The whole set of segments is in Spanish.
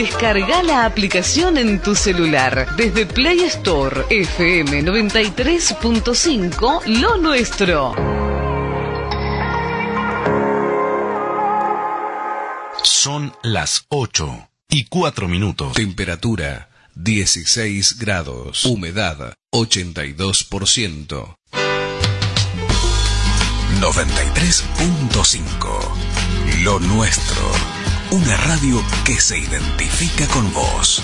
Descarga la aplicación en tu celular desde Play Store FM 93.5 Lo Nuestro. Son las 8 y 4 minutos. Temperatura 16 grados. Humedad 82%. 93.5 Lo Nuestro. Una radio que se identifica con vos.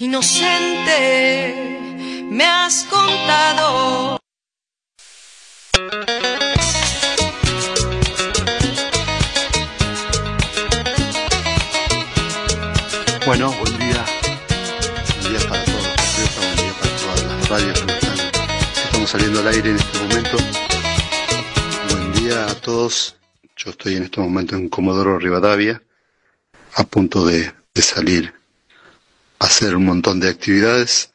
Inocente, me has contado. Bueno, buen día. Buen día para todos buen día para todas las radios que, están, que estamos saliendo al aire en este momento. Buen día a todos. Yo estoy en este momento en Comodoro Rivadavia, a punto de salir hacer un montón de actividades.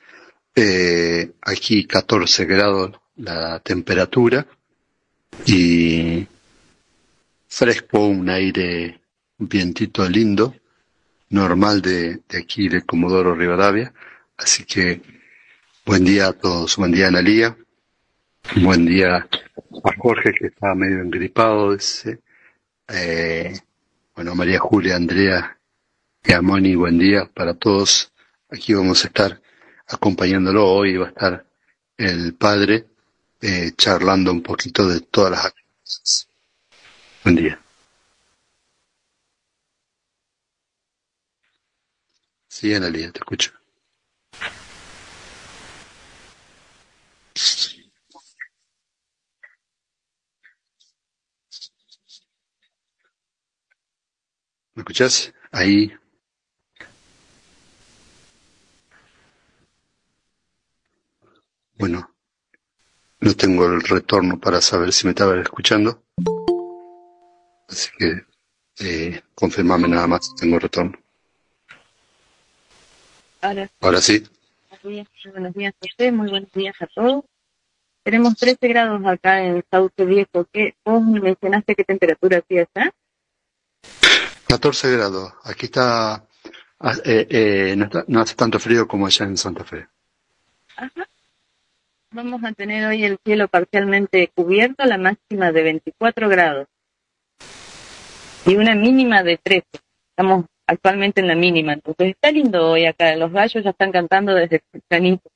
Eh, aquí 14 grados la temperatura y fresco, un aire, un vientito lindo, normal de, de aquí de Comodoro Rivadavia. Así que buen día a todos, buen día Analía, buen día a Jorge que está medio engripado, ese, Eh, bueno, María Julia, Andrea y Amoni, buen día para todos. Aquí vamos a estar acompañándolo. Hoy va a estar el padre eh, charlando un poquito de todas las actividades. Buen día. Sí, Analia, te escucho. ¿Me escuchás? Ahí. Bueno, no tengo el retorno para saber si me estaba escuchando. Así que eh, confirmame nada más, tengo retorno. Ahora, Ahora sí. buenos días, muy buenos días a usted, muy buenos días a todos. Tenemos 13 grados acá en Sauce Viejo. ¿Qué, vos me mencionaste qué temperatura hacía allá? 14 grados. Aquí está, ah, eh, eh, no, está- no hace tanto frío como allá en Santa Fe. Ajá. Vamos a tener hoy el cielo parcialmente cubierto, la máxima de 24 grados y una mínima de 13. Estamos actualmente en la mínima, entonces está lindo hoy acá. Los gallos ya están cantando desde tempranito.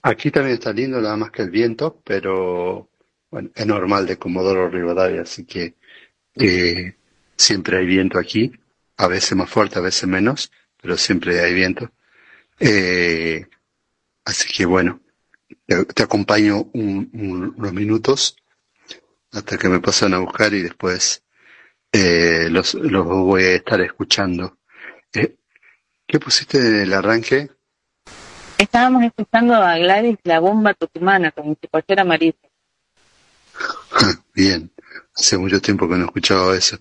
Aquí también está lindo, nada más que el viento, pero bueno, es normal de Comodoro Rivadavia, así que eh, siempre hay viento aquí, a veces más fuerte, a veces menos, pero siempre hay viento. Eh, así que bueno, te, te acompaño un- un- unos minutos hasta que me pasan a buscar y después eh, los, los voy a estar escuchando. Eh, ¿Qué pusiste en el arranque? Estábamos escuchando a Gladys la bomba tucumana con Chicochera Marisa. Bien, hace mucho tiempo que no escuchaba eso.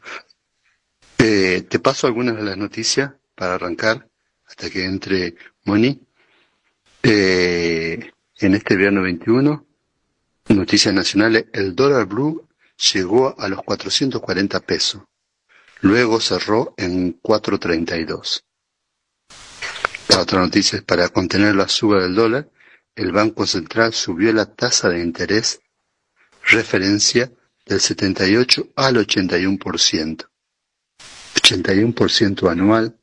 Eh, te paso algunas de las noticias para arrancar hasta que entre Moni. Eh, en este verano 21, noticias nacionales, el dólar blue llegó a los 440 pesos. Luego cerró en 432. La otra noticia es para contener la suba del dólar, el Banco Central subió la tasa de interés referencia del 78 al 81%. 81% anual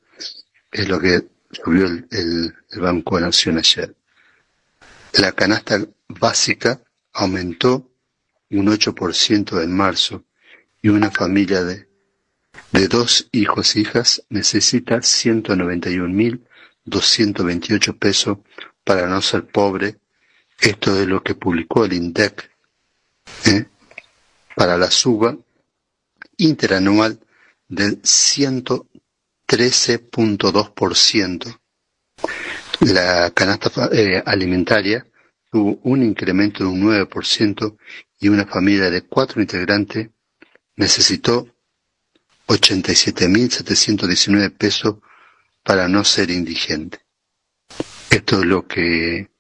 es lo que subió el, Banco de Nación ayer. La canasta básica aumentó un 8% en marzo y una familia de, de dos hijos e hijas necesita 191.228 pesos para no ser pobre. Esto es lo que publicó el INDEC ¿eh? para la suba interanual del 113.2%. La canasta eh, alimentaria tuvo un incremento de un 9% y una familia de cuatro integrantes necesitó 87.719 pesos para no ser indigente. Esto es lo que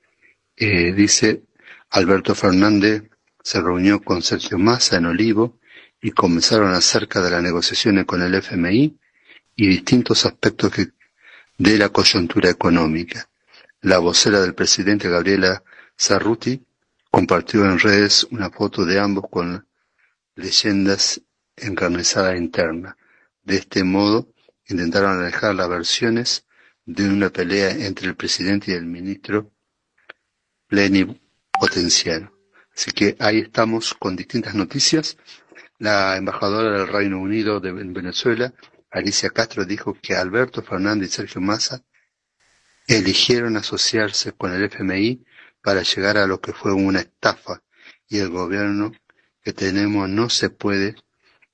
eh, dice Alberto Fernández se reunió con Sergio Massa en Olivo y comenzaron acerca de las negociaciones con el FMI y distintos aspectos que- de la coyuntura económica. La vocera del presidente Gabriela Cerruti compartió en redes una foto de ambos con leyendas encarnizadas internas. De este modo, intentaron alejar las versiones de una pelea entre el presidente y el ministro plenipotenciario. Así que ahí estamos con distintas noticias. La embajadora del Reino Unido de en Venezuela, Alicia Castro, dijo que Alberto Fernández y Sergio Massa eligieron asociarse con el FMI para llegar a lo que fue una estafa y el gobierno que tenemos no se puede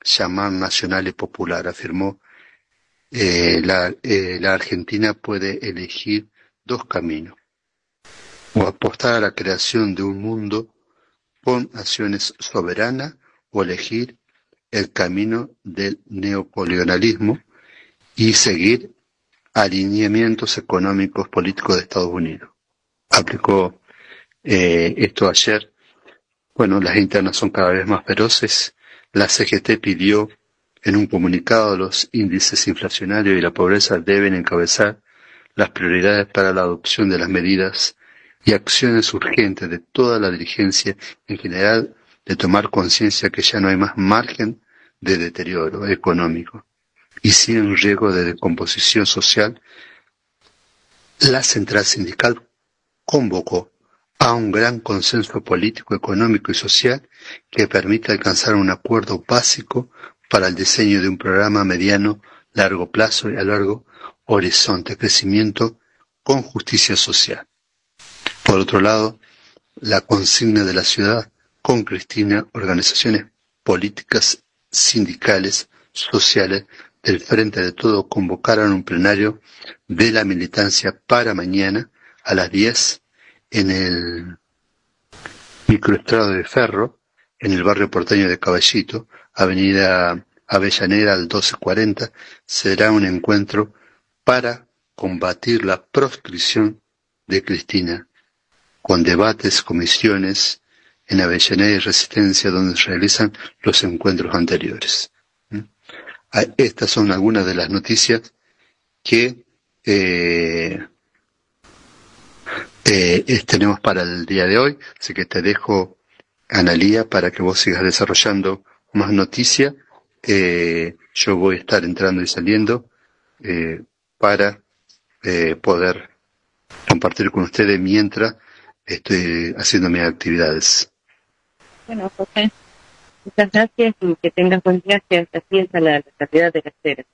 llamar nacional y popular, afirmó. Eh, la, eh, la Argentina puede elegir dos caminos o apostar a la creación de un mundo con naciones soberanas o elegir el camino del neocolonialismo y seguir alineamientos económicos políticos de Estados Unidos. Aplicó eh, esto ayer. Bueno, las internas son cada vez más feroces. La CGT pidió en un comunicado los índices inflacionarios y la pobreza deben encabezar las prioridades para la adopción de las medidas y acciones urgentes de toda la dirigencia en general de tomar conciencia que ya no hay más margen de deterioro económico y sin riesgo de decomposición social, la central sindical convocó a un gran consenso político, económico y social que permita alcanzar un acuerdo básico para el diseño de un programa mediano, largo plazo y a largo horizonte crecimiento con justicia social. Por otro lado, la consigna de la ciudad con Cristina, organizaciones políticas, sindicales, sociales del Frente de Todo convocaron un plenario de la militancia para mañana a las 10 en el microestrado de Ferro, en el barrio porteño de Caballito, avenida Avellaneda al 1240, será un encuentro para combatir la proscripción de Cristina, con debates, comisiones en Avellaneda y Resistencia donde se realizan los encuentros anteriores. ¿Mm? Ah, estas son algunas de las noticias que eh, eh, tenemos para el día de hoy, así que te dejo, Analía, para que vos sigas desarrollando más noticias. Eh, yo voy a estar entrando y saliendo para poder compartir con ustedes mientras estoy haciendo mis actividades. Bueno, José, muchas gracias y que tengas buen que así es la, calidad de la cera.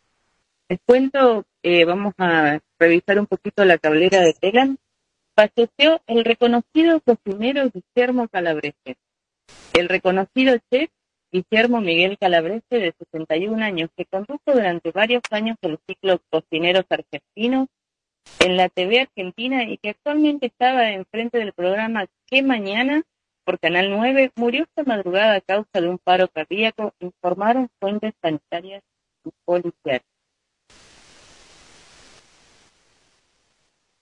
Les cuento, eh, vamos a revisar un poquito la tablera de Telan. Falleció el reconocido cocinero Guillermo Calabrese. El reconocido chef Guillermo Miguel Calabrese, de 61 años, que condujo durante varios años el ciclo Cocineros Argentinos en la TV Argentina y que actualmente estaba enfrente del programa ¿Qué Mañana? Por Canal 9, murió esta madrugada a causa de un paro cardíaco, informaron fuentes sanitarias y policiales.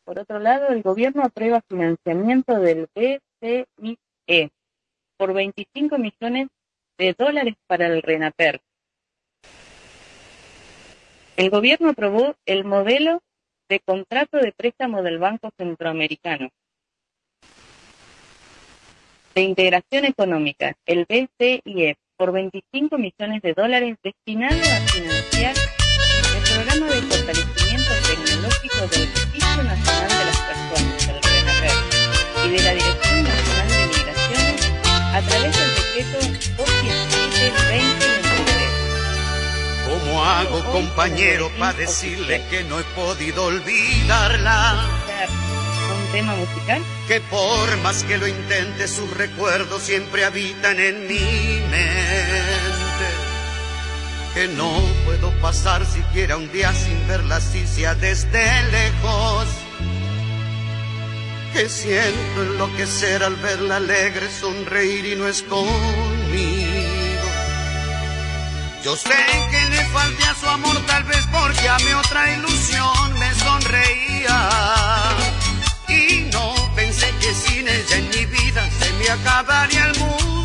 Por otro lado, el gobierno aprueba financiamiento del BCIE por 25 millones de dólares para el RENAPER. El gobierno aprobó el modelo de contrato de préstamo del Banco Centroamericano de Integración Económica, el BCIE, por 25 millones de dólares destinado a financiar el programa de fortalecimiento tecnológico del Registro Nacional de las Personas, el RENAPER, y de la Dirección Nacional de Migraciones a través del decreto 217-2023. ¿Cómo hago, compañero, para decirle que no he podido olvidarla? Tema musical. Que por más que lo intente, sus recuerdos siempre habitan en mi mente. Que no puedo pasar siquiera un día sin verla así sea desde lejos. Que siento enloquecer al verla alegre, sonreír y no es conmigo. Yo sé que le falté a su amor tal vez porque a mi otra ilusión me sonreía. Pensé que sin ella en mi vida se me acabaría el mundo.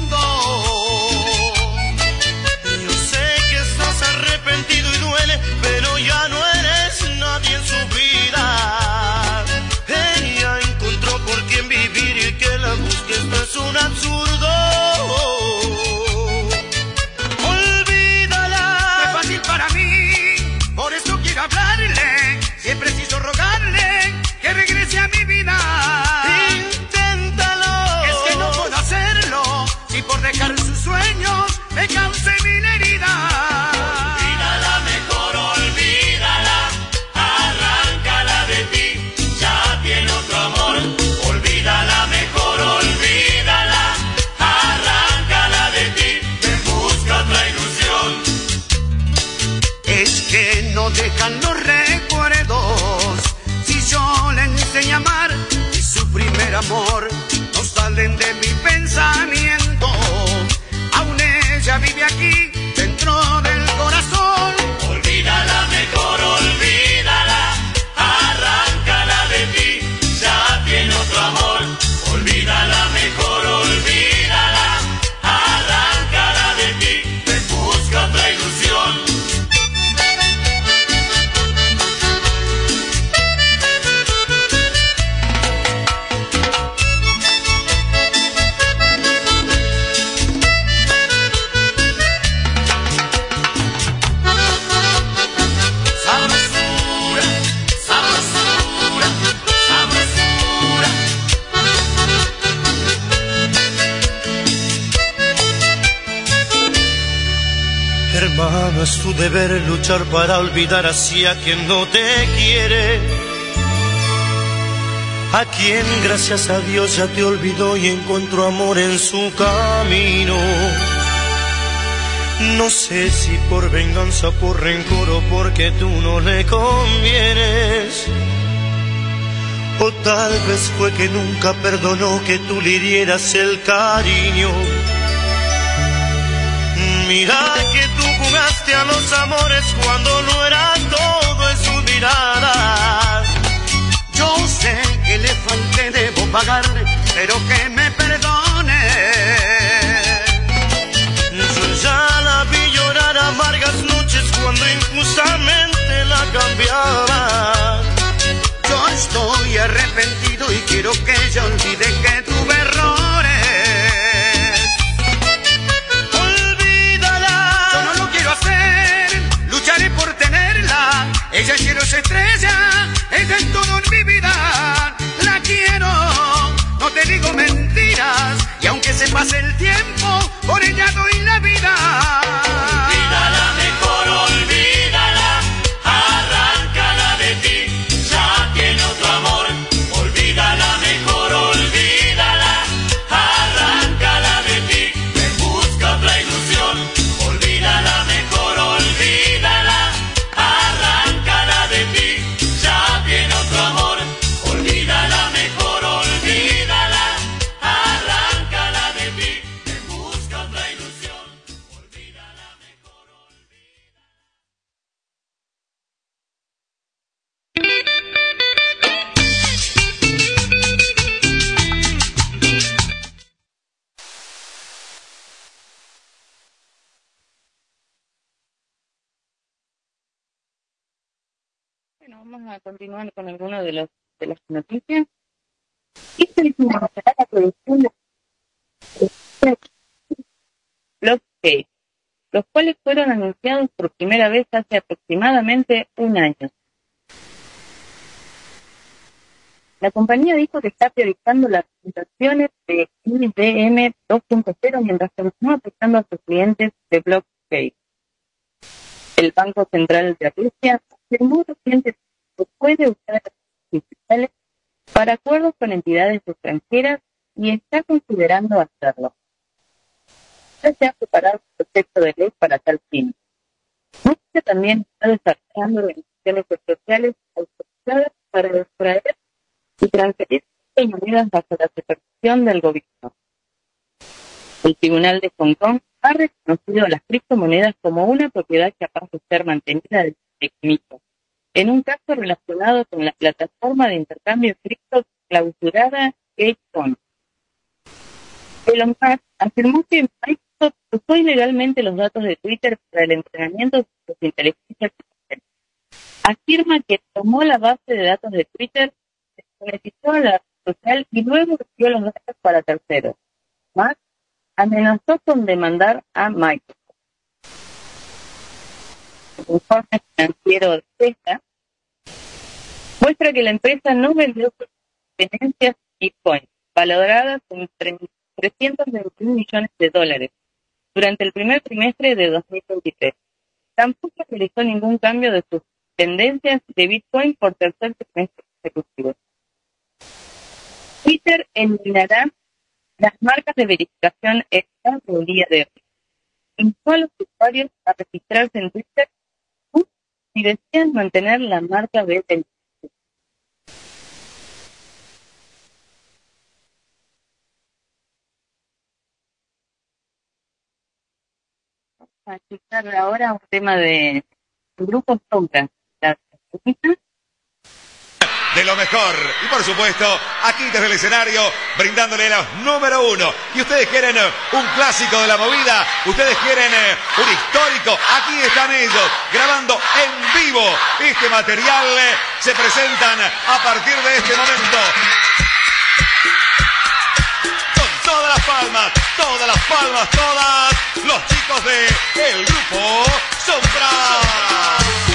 Es tu deber luchar para olvidar así a quien no te quiere. A quien gracias a Dios ya te olvidó y encontró amor en su camino. No sé si por venganza, por rencor o porque tú no le convienes. O tal vez fue que nunca perdonó que tú le dieras el cariño. Mira que jugaste a los amores cuando no era todo en su mirada. Yo sé que le falté, debo pagarle, pero que me perdone. Yo ya la vi llorar amargas noches cuando injustamente la cambiaba. Yo estoy arrepentido y quiero que ella olvide que Ella es cielo, es estrella, ella es todo en mi vida. La quiero, no te digo mentiras. Y aunque se pase el tiempo, por ella doy la vida. Con algunas de, los, de las noticias. Es una la producción de Blockchain, los cuales fueron anunciados por primera vez hace aproximadamente un año. La compañía dijo que está priorizando las presentaciones de IBM 2.0 mientras continúa afectando a sus clientes de blockchain. El Banco Central de Rusia afirmó recientemente que puede usar digitales para acuerdos con entidades extranjeras y está considerando hacerlo. Ya se ha preparado un proyecto de ley para tal fin. Rusia también está desarrollando organizaciones especiales autorizadas para extraer y transferir monedas bajo la supervisión del gobierno. El Tribunal de Hong Kong ha reconocido las criptomonedas como una propiedad capaz de ser mantenida desde pequeñito, en un caso relacionado con la plataforma de intercambio cripto clausurada GateCoin. Elon Musk afirmó que Microsoft usó ilegalmente los datos de Twitter para el entrenamiento de sus inteligencias artificiales. Afirma que tomó la base de datos de Twitter, se benefició a la red social y luego recibió los datos para terceros. Musk amenazó con demandar a Microsoft. De Tesla muestra que la empresa no vendió sus tenencias Bitcoin, valoradas en 321 millones de dólares, durante el primer trimestre de 2023. Tampoco realizó ningún cambio de sus tendencias de Bitcoin por tercer trimestre consecutivo. Twitter eliminará las marcas de verificación extra del día de hoy. Invitó a los usuarios a registrarse en Twitter si desean mantener la marca del a escuchar ahora un tema de Grupo Sombra. La lo mejor. Y por supuesto, aquí desde el escenario, brindándole los número uno. Y ustedes quieren eh, un clásico de la movida, ustedes quieren eh, un histórico, aquí están ellos, grabando en vivo este material. eh, Se presentan a partir de este momento. Con todas las palmas, todas las palmas, todas, los chicos de el grupo Sombra.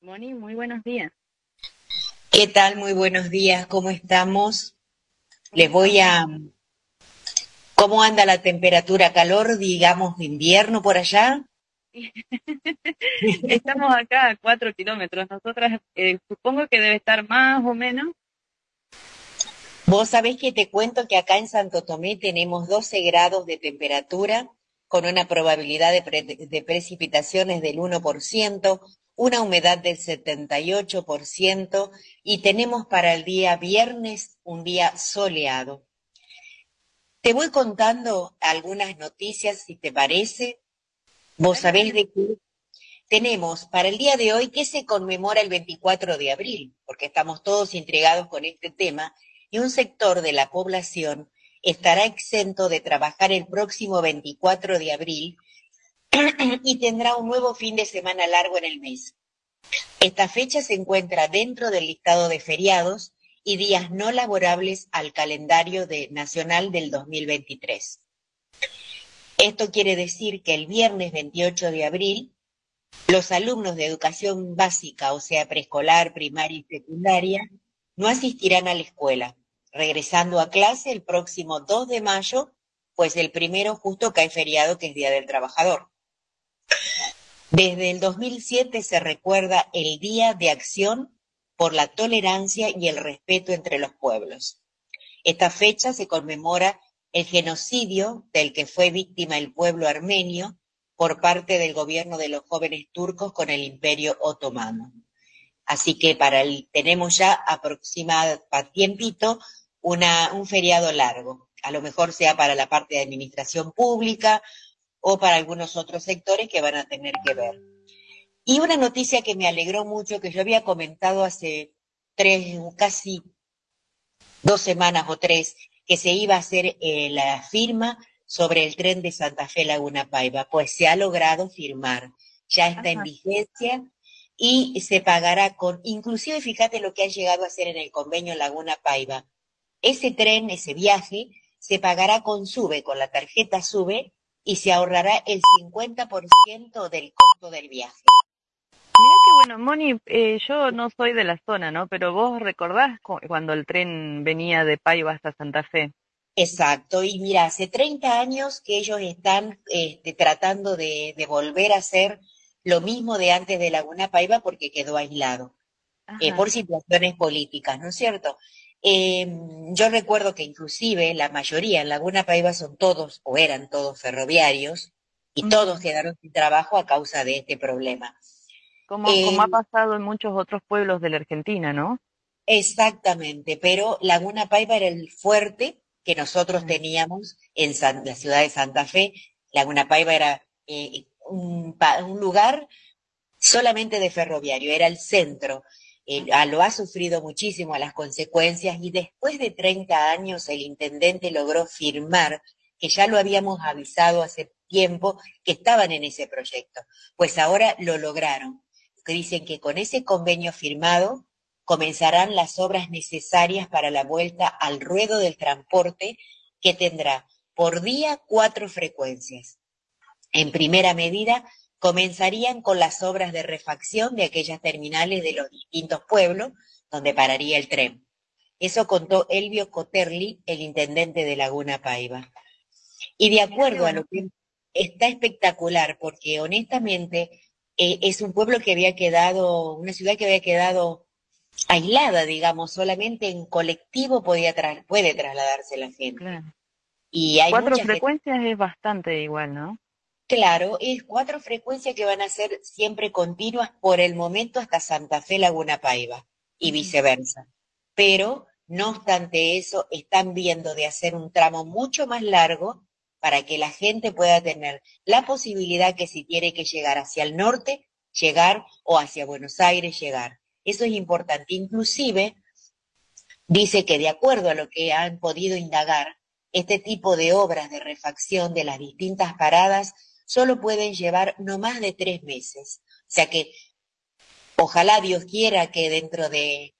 Moni, muy buenos días. ¿Qué tal? Muy buenos días, ¿cómo estamos? Les voy a... ¿Cómo anda la temperatura, calor, digamos, invierno por allá? Estamos acá a cuatro kilómetros. Nosotras eh, supongo que debe estar más o menos. Vos sabés que te cuento que acá en Santo Tomé tenemos 12 grados de temperatura con una probabilidad de, pre de precipitaciones del 1%, una humedad del 78% y tenemos para el día viernes un día soleado. Te voy contando algunas noticias, si te parece. Vos sabés de que tenemos para el día de hoy que se conmemora el 24 de abril, porque estamos todos intrigados con este tema, y un sector de la población estará exento de trabajar el próximo 24 de abril y tendrá un nuevo fin de semana largo en el mes. Esta fecha se encuentra dentro del listado de feriados y días no laborables al calendario de, nacional del 2023. Esto quiere decir que el viernes 28 de abril, los alumnos de educación básica, o sea, preescolar, primaria y secundaria, no asistirán a la escuela, regresando a clase el próximo 2 de mayo, pues el primero justo cae feriado, que es Día del Trabajador. Desde el 2007 se recuerda el Día de Acción por la Tolerancia y el Respeto entre los Pueblos. Esta fecha se conmemora el genocidio del que fue víctima el pueblo armenio por parte del gobierno de los jóvenes turcos con el Imperio Otomano. Así que para el, tenemos ya aproximado para tiempito un feriado largo. A lo mejor sea para la parte de administración pública o para algunos otros sectores que van a tener que ver. Y una noticia que me alegró mucho, que yo había comentado hace tres, casi dos semanas o tres, que se iba a hacer eh, la firma sobre el tren de Santa Fe Laguna Paiva, pues se ha logrado firmar, ya está Ajá. en vigencia y se pagará con, inclusive fíjate lo que ha llegado a hacer en el convenio Laguna Paiva. Ese tren, ese viaje, se pagará con SUBE, con la tarjeta SUBE, y se ahorrará el 50% del costo del viaje. Mira que bueno, Moni, eh, yo no soy de la zona, ¿no? Pero vos recordás cuando el tren venía de Paiva hasta Santa Fe. Exacto, y mira, hace 30 años que ellos están este, tratando de, de, volver a hacer lo mismo de antes de Laguna Paiva porque quedó aislado, eh, por situaciones políticas, ¿no es cierto? Eh, yo recuerdo que inclusive la mayoría en Laguna Paiva son todos o eran todos ferroviarios y uh -huh. todos quedaron sin trabajo a causa de este problema. Como, eh, como ha pasado en muchos otros pueblos de la Argentina, ¿no? Exactamente, pero Laguna Paiva era el fuerte que nosotros teníamos en San, la ciudad de Santa Fe. Laguna Paiva era eh, un, un lugar solamente de ferroviario, era el centro eh, lo ha sufrido muchísimo a las consecuencias y después de 30 años el intendente logró firmar, que ya lo habíamos avisado hace tiempo, que estaban en ese proyecto. Pues ahora lo lograron. Dicen que con ese convenio firmado comenzarán las obras necesarias para la vuelta al ruedo del transporte que tendrá por día cuatro frecuencias. En primera medida, comenzarían con las obras de refacción de aquellas terminales de los distintos pueblos donde pararía el tren. Eso contó Elvio Coterli, el intendente de Laguna Paiva. Y de acuerdo a lo que está espectacular, porque honestamente eh, es un pueblo que había quedado, una ciudad que había quedado aislada, digamos, solamente en colectivo podía tra puede trasladarse la gente. Claro. Y hay Cuatro frecuencias gente... es bastante igual, ¿no? Claro, es cuatro frecuencias que van a ser siempre continuas por el momento hasta Santa Fe Laguna Paiva y viceversa. Pero, no obstante eso, están viendo de hacer un tramo mucho más largo para que la gente pueda tener la posibilidad que si tiene que llegar hacia el norte, llegar o hacia Buenos Aires, llegar. Eso es importante. Inclusive, dice que de acuerdo a lo que han podido indagar, este tipo de obras de refacción de las distintas paradas solo pueden llevar no más de tres meses. O sea que ojalá Dios quiera que dentro de,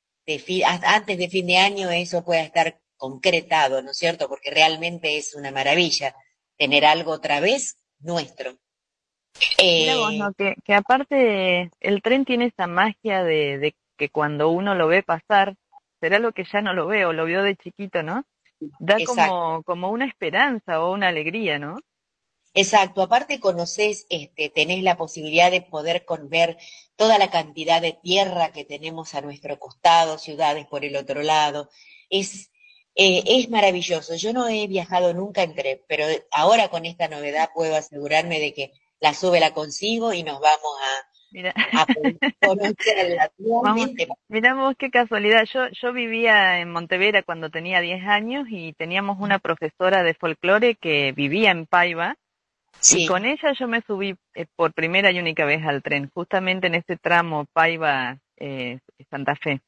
antes de fin de año eso pueda estar concretado, ¿no es cierto? Porque realmente es una maravilla tener algo otra vez nuestro. Eh, que, que, aparte el tren tiene esa magia de, de, que cuando uno lo ve pasar, será lo que ya no lo veo, lo vio de chiquito, ¿no? Da como, como una esperanza o una alegría, ¿no? Exacto, aparte conoces, este, tenés la posibilidad de poder con ver toda la cantidad de tierra que tenemos a nuestro costado, ciudades por el otro lado. Es, eh, es maravilloso. Yo no he viajado nunca en tren, pero ahora con esta novedad puedo asegurarme de que la sube la consigo y nos vamos a, Mira. miramos qué casualidad. Yo, yo vivía en Montevera cuando tenía 10 años y teníamos una profesora de folclore que vivía en Paiva. Y con ella yo me subí eh, por primera y única vez al tren, justamente en ese tramo Paiva eh, Santa Fe.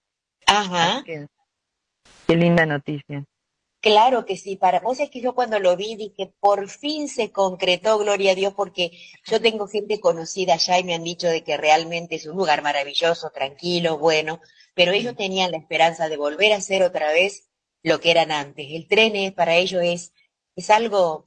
Ajá. qué linda noticia. Claro que sí, para vos es que yo cuando lo vi dije, por fin se concretó, gloria a Dios, porque yo tengo gente conocida allá y me han dicho de que realmente es un lugar maravilloso, tranquilo, bueno, pero ellos tenían la esperanza de volver a hacer otra vez lo que eran antes. El tren es, para ellos es, es algo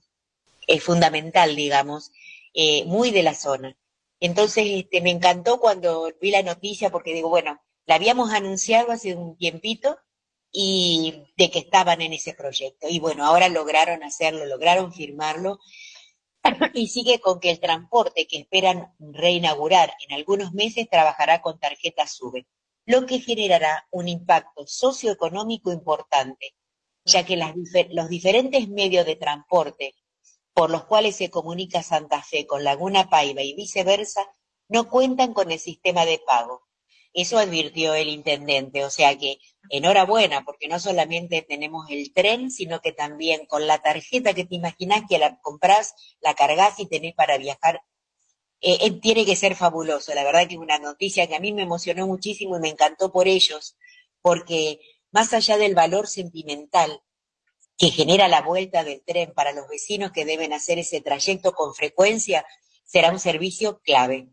es fundamental, digamos, eh, muy de la zona. Entonces, este, me encantó cuando vi la noticia porque digo, bueno, la habíamos anunciado hace un tiempito y de que estaban en ese proyecto. Y bueno, ahora lograron hacerlo, lograron firmarlo y sigue con que el transporte que esperan reinaugurar en algunos meses trabajará con tarjeta SUBE, lo que generará un impacto socioeconómico importante, ya que los diferentes medios de transporte por los cuales se comunica Santa Fe con Laguna Paiva y viceversa no cuentan con el sistema de pago. Eso advirtió el intendente, o sea que enhorabuena, porque no solamente tenemos el tren, sino que también con la tarjeta que te imaginas que la compras, la cargas y tenés para viajar. Eh, eh, tiene que ser fabuloso, la verdad que es una noticia que a mí me emocionó muchísimo y me encantó por ellos, porque más allá del valor sentimental que genera la vuelta del tren para los vecinos que deben hacer ese trayecto con frecuencia, será un servicio clave.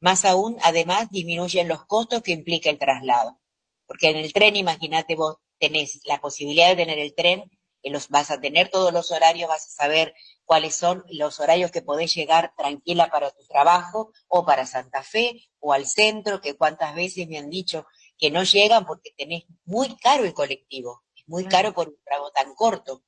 Más aún, además, disminuyen los costos que implica el traslado. Porque en el tren, imagínate vos, tenés la posibilidad de tener el tren, que los vas a tener todos los horarios, vas a saber cuáles son los horarios que podés llegar tranquila para tu trabajo o para Santa Fe o al centro, que cuántas veces me han dicho que no llegan porque tenés muy caro el colectivo, muy caro por un trago tan corto.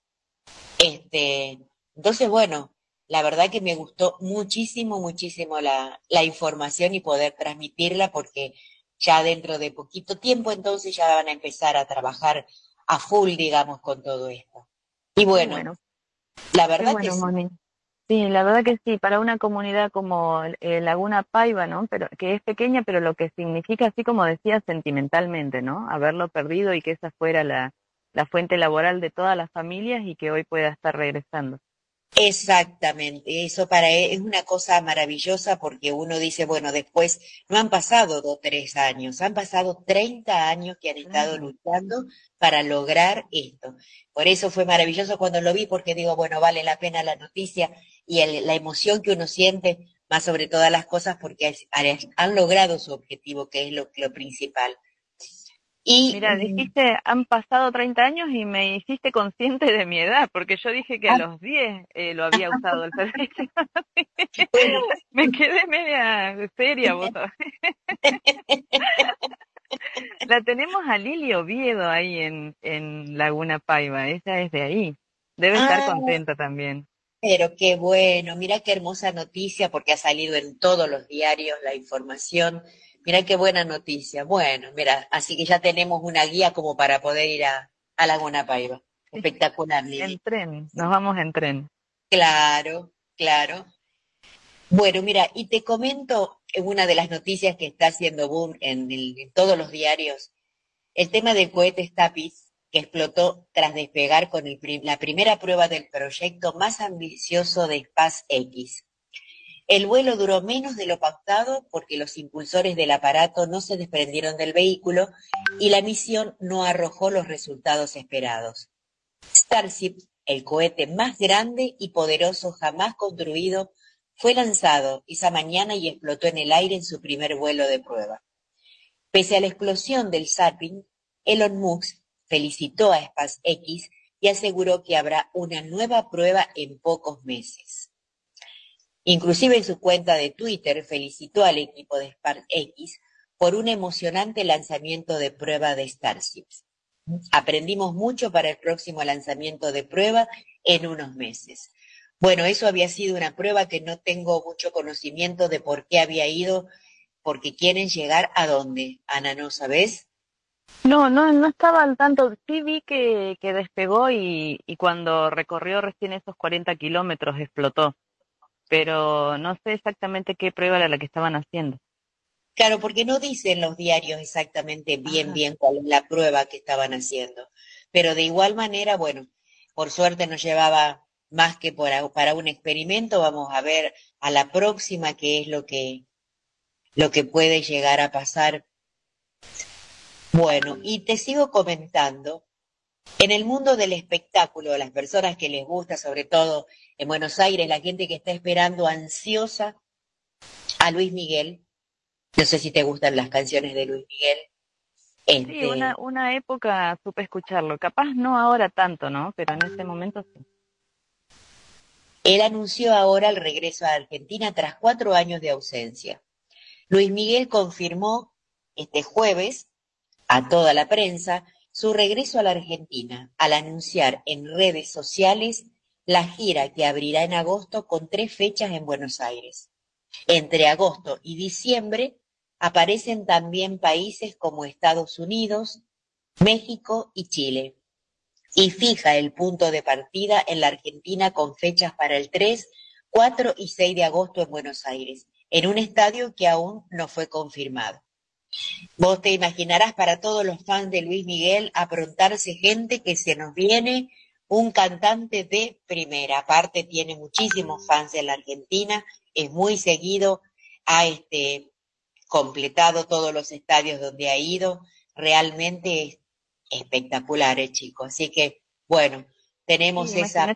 Este, entonces, bueno, la verdad que me gustó muchísimo, muchísimo la, la información y poder transmitirla porque ya dentro de poquito tiempo entonces ya van a empezar a trabajar a full, digamos, con todo esto. Y bueno, la verdad que sí. Sí, la verdad que sí, para una comunidad como eh, Laguna Paiva, ¿no? Pero que es pequeña, pero lo que significa, así como decía, sentimentalmente, ¿no? Haberlo perdido y que esa fuera la, la fuente laboral de todas las familias y que hoy pueda estar regresando. Exactamente, eso para él es una cosa maravillosa porque uno dice, bueno, después no han pasado dos, tres años, han pasado 30 años que han estado luchando para lograr esto. Por eso fue maravilloso cuando lo vi porque digo, bueno, vale la pena la noticia y la emoción que uno siente, más sobre todas las cosas porque han logrado su objetivo, que es lo, lo principal. Mira, dijiste, han pasado 30 años y me hiciste consciente de mi edad, porque yo dije que a ah. los 10 eh, lo había usado el servicio. me quedé media seria, vos La tenemos a Lili Oviedo ahí en, en Laguna Paiva, ella es de ahí. Debe estar ah. contenta también. Pero qué bueno, mira qué hermosa noticia porque ha salido en todos los diarios la información Mira qué buena noticia. Bueno, mira, así que ya tenemos una guía como para poder ir a, a Laguna Paiva. Espectacular, Lili. En tren, nos vamos en tren. Claro, claro. Bueno, mira, y te comento una de las noticias que está haciendo boom en, todos los diarios, el tema del cohete Tapis, que explotó tras despegar con la primera prueba del proyecto más ambicioso de SpaceX. El vuelo duró menos de lo pactado porque los impulsores del aparato no se desprendieron del vehículo y la misión no arrojó los resultados esperados. Starship el cohete más grande y poderoso jamás construido, fue lanzado esa mañana y explotó en el aire en su primer vuelo de prueba. Pese a la explosión del Sapling, Elon Musk felicitó a SpaceX y aseguró que habrá una nueva prueba en pocos meses. Inclusive en su cuenta de Twitter felicitó al equipo de SpaceX por un emocionante lanzamiento de prueba de Starships. Aprendimos mucho para el próximo lanzamiento de prueba en unos meses. Bueno, eso había sido una prueba que no tengo mucho conocimiento de por qué había ido, porque quieren llegar a dónde. Ana, ¿no sabes? No, no, no estaba al tanto. Sí vi que, que despegó y, y cuando recorrió recién esos 40 kilómetros explotó, pero no sé exactamente qué prueba era la que estaban haciendo. Claro, porque no dicen los diarios exactamente bien, bien cuál es la prueba que estaban haciendo. Pero de igual manera, bueno, por suerte nos llevaba más que para un experimento. Vamos a ver a la próxima qué es lo que, lo que puede llegar a pasar. Bueno, y te sigo comentando. En el mundo del espectáculo, las personas que les gusta, sobre todo en Buenos Aires, la gente que está esperando ansiosa a Luis Miguel, no sé si te gustan las canciones de Luis Miguel. Sí, una, este una época supe escucharlo. Capaz no ahora tanto, ¿no? Pero en ese momento sí. Él anunció ahora el regreso a Argentina tras cuatro años de ausencia. Luis Miguel confirmó este jueves a toda la prensa su regreso a la Argentina al anunciar en redes sociales la gira que abrirá en agosto con tres fechas en Buenos Aires. Entre agosto y diciembre aparecen también países como Estados Unidos, México y Chile. Y fija el punto de partida en la Argentina con fechas para el 3, 4 y 6 de agosto en Buenos Aires, en un estadio que aún no fue confirmado. Vos te imaginarás para todos los fans de Luis Miguel aprontarse gente que se nos viene un cantante de primera. Aparte tiene muchísimos fans en la Argentina, es muy seguido, ha este, completado todos los estadios donde ha ido, realmente es espectacular, eh, chico. Así que, bueno, tenemos esa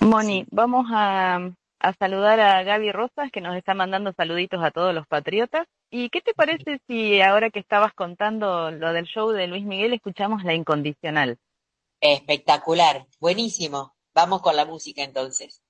Moni, vamos a, a saludar a Gaby Rosas, que nos está mandando saluditos a todos los patriotas. ¿Y qué te parece si ahora que estabas contando lo del show de Luis Miguel, escuchamos La Incondicional? Espectacular, buenísimo. Vamos con la música entonces.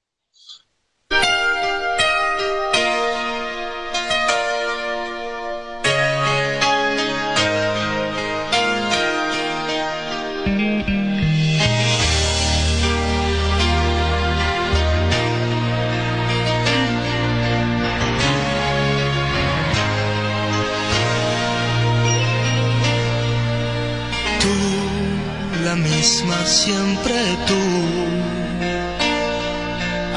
Siempre tú.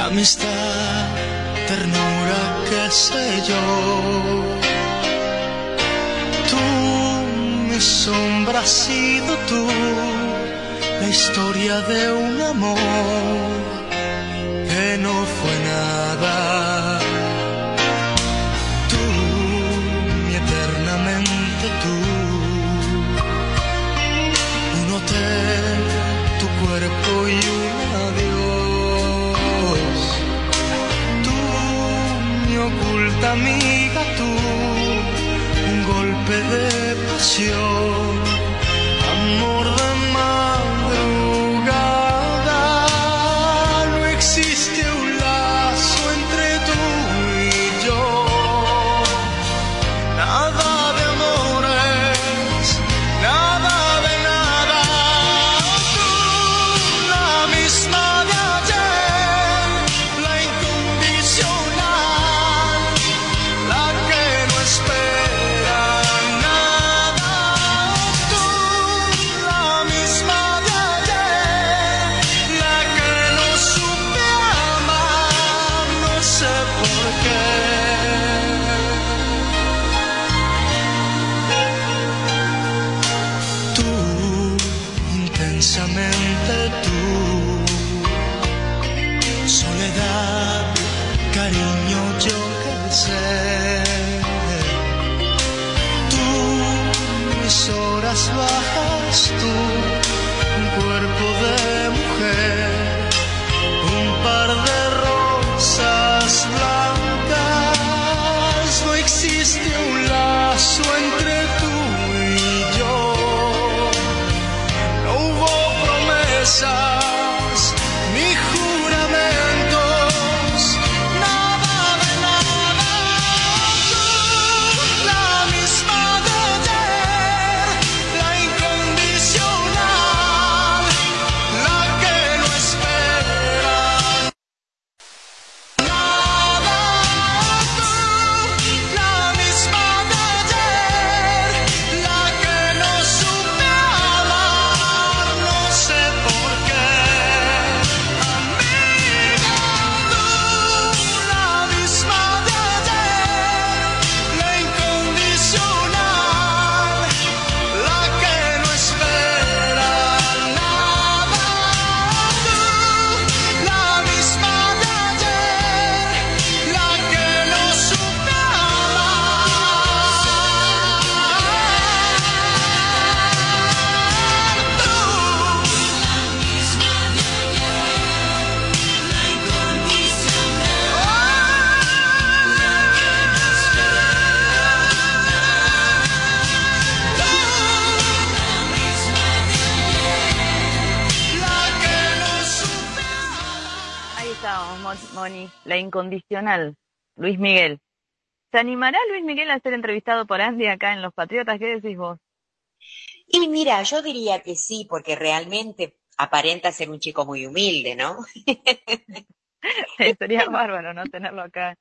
Amistad, ternura, qué sé yo. Tú, mi sombra has sido tú, la historia de un amor mi oculta amiga, tú, un golpe de pasión, amor incondicional, Luis Miguel. ¿Se animará Luis Miguel a ser entrevistado por Andy acá en Los Patriotas? ¿Qué decís vos? Y mira, yo diría que sí, porque realmente aparenta ser un chico muy humilde, ¿no? Sería bárbaro no tenerlo acá.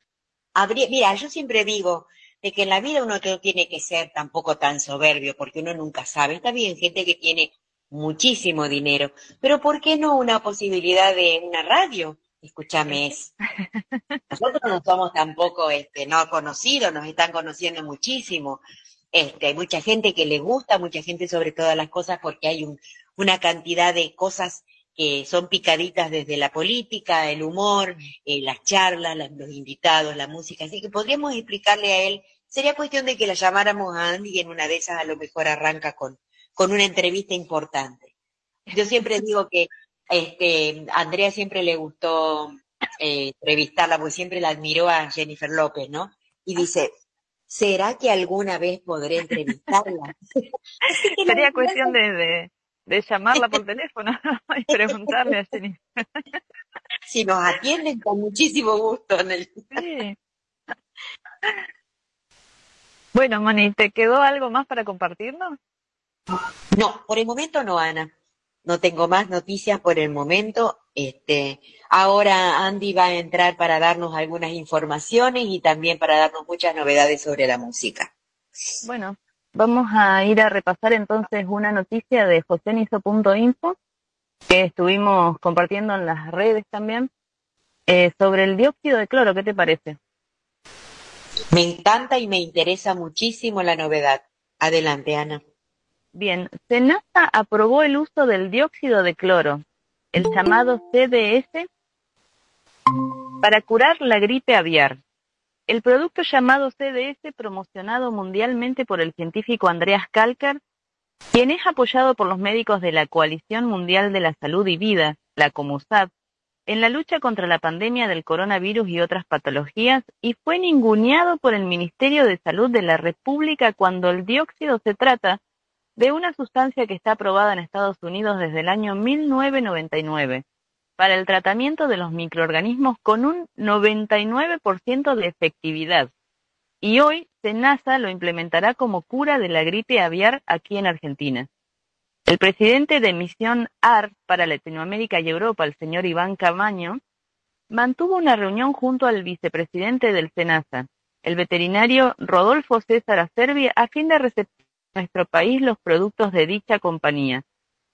Habría, mira, yo siempre digo de que en la vida uno no tiene que ser tampoco tan soberbio, porque uno nunca sabe. Está bien, gente que tiene muchísimo dinero, pero ¿por qué no una posibilidad de una radio? Escúchame, nosotros no somos tampoco este, no conocidos, nos están conociendo muchísimo. Este, hay mucha gente que le gusta, mucha gente sobre todas las cosas, porque hay un, una cantidad de cosas que son picaditas desde la política, el humor, eh, las charlas, los invitados, la música. Así que podríamos explicarle a él, sería cuestión de que la llamáramos a Andy y en una de esas a lo mejor arranca con, con una entrevista importante. Yo siempre digo que este, a Andrea siempre le gustó eh, entrevistarla, porque siempre la admiró a Jennifer López, ¿no? Y dice, ¿será que alguna vez podré entrevistarla? Sería cuestión de, de, llamarla por teléfono y preguntarle a Jenny. si nos atienden con muchísimo gusto. En el... sí. Bueno, Moni, ¿te quedó algo más para compartirnos? No, por el momento no, Ana. No tengo más noticias por el momento. Este, ahora Andy va a entrar para darnos algunas informaciones y también para darnos muchas novedades sobre la música. Bueno, vamos a ir a repasar entonces una noticia de josenizo.info que estuvimos compartiendo en las redes también eh, sobre el dióxido de cloro. ¿Qué te parece? Me encanta y me interesa muchísimo la novedad. Adelante, Ana. Bien, SENASA aprobó el uso del dióxido de cloro, el llamado CDS, para curar la gripe aviar. El producto llamado CDS, promocionado mundialmente por el científico Andreas Kalker, quien es apoyado por los médicos de la Coalición Mundial de la Salud y Vida, la COMUSAD, en la lucha contra la pandemia del coronavirus y otras patologías y fue ninguneado por el Ministerio de Salud de la República cuando el dióxido se trata de una sustancia que está aprobada en Estados Unidos desde el año 1999 para el tratamiento de los microorganismos con un 99% de efectividad. Y hoy SENASA lo implementará como cura de la gripe aviar aquí en Argentina. El presidente de Misión AR para Latinoamérica y Europa, el señor Iván Camaño, mantuvo una reunión junto al vicepresidente del SENASA, el veterinario Rodolfo César Acerbi, a fin de nuestro país los productos de dicha compañía,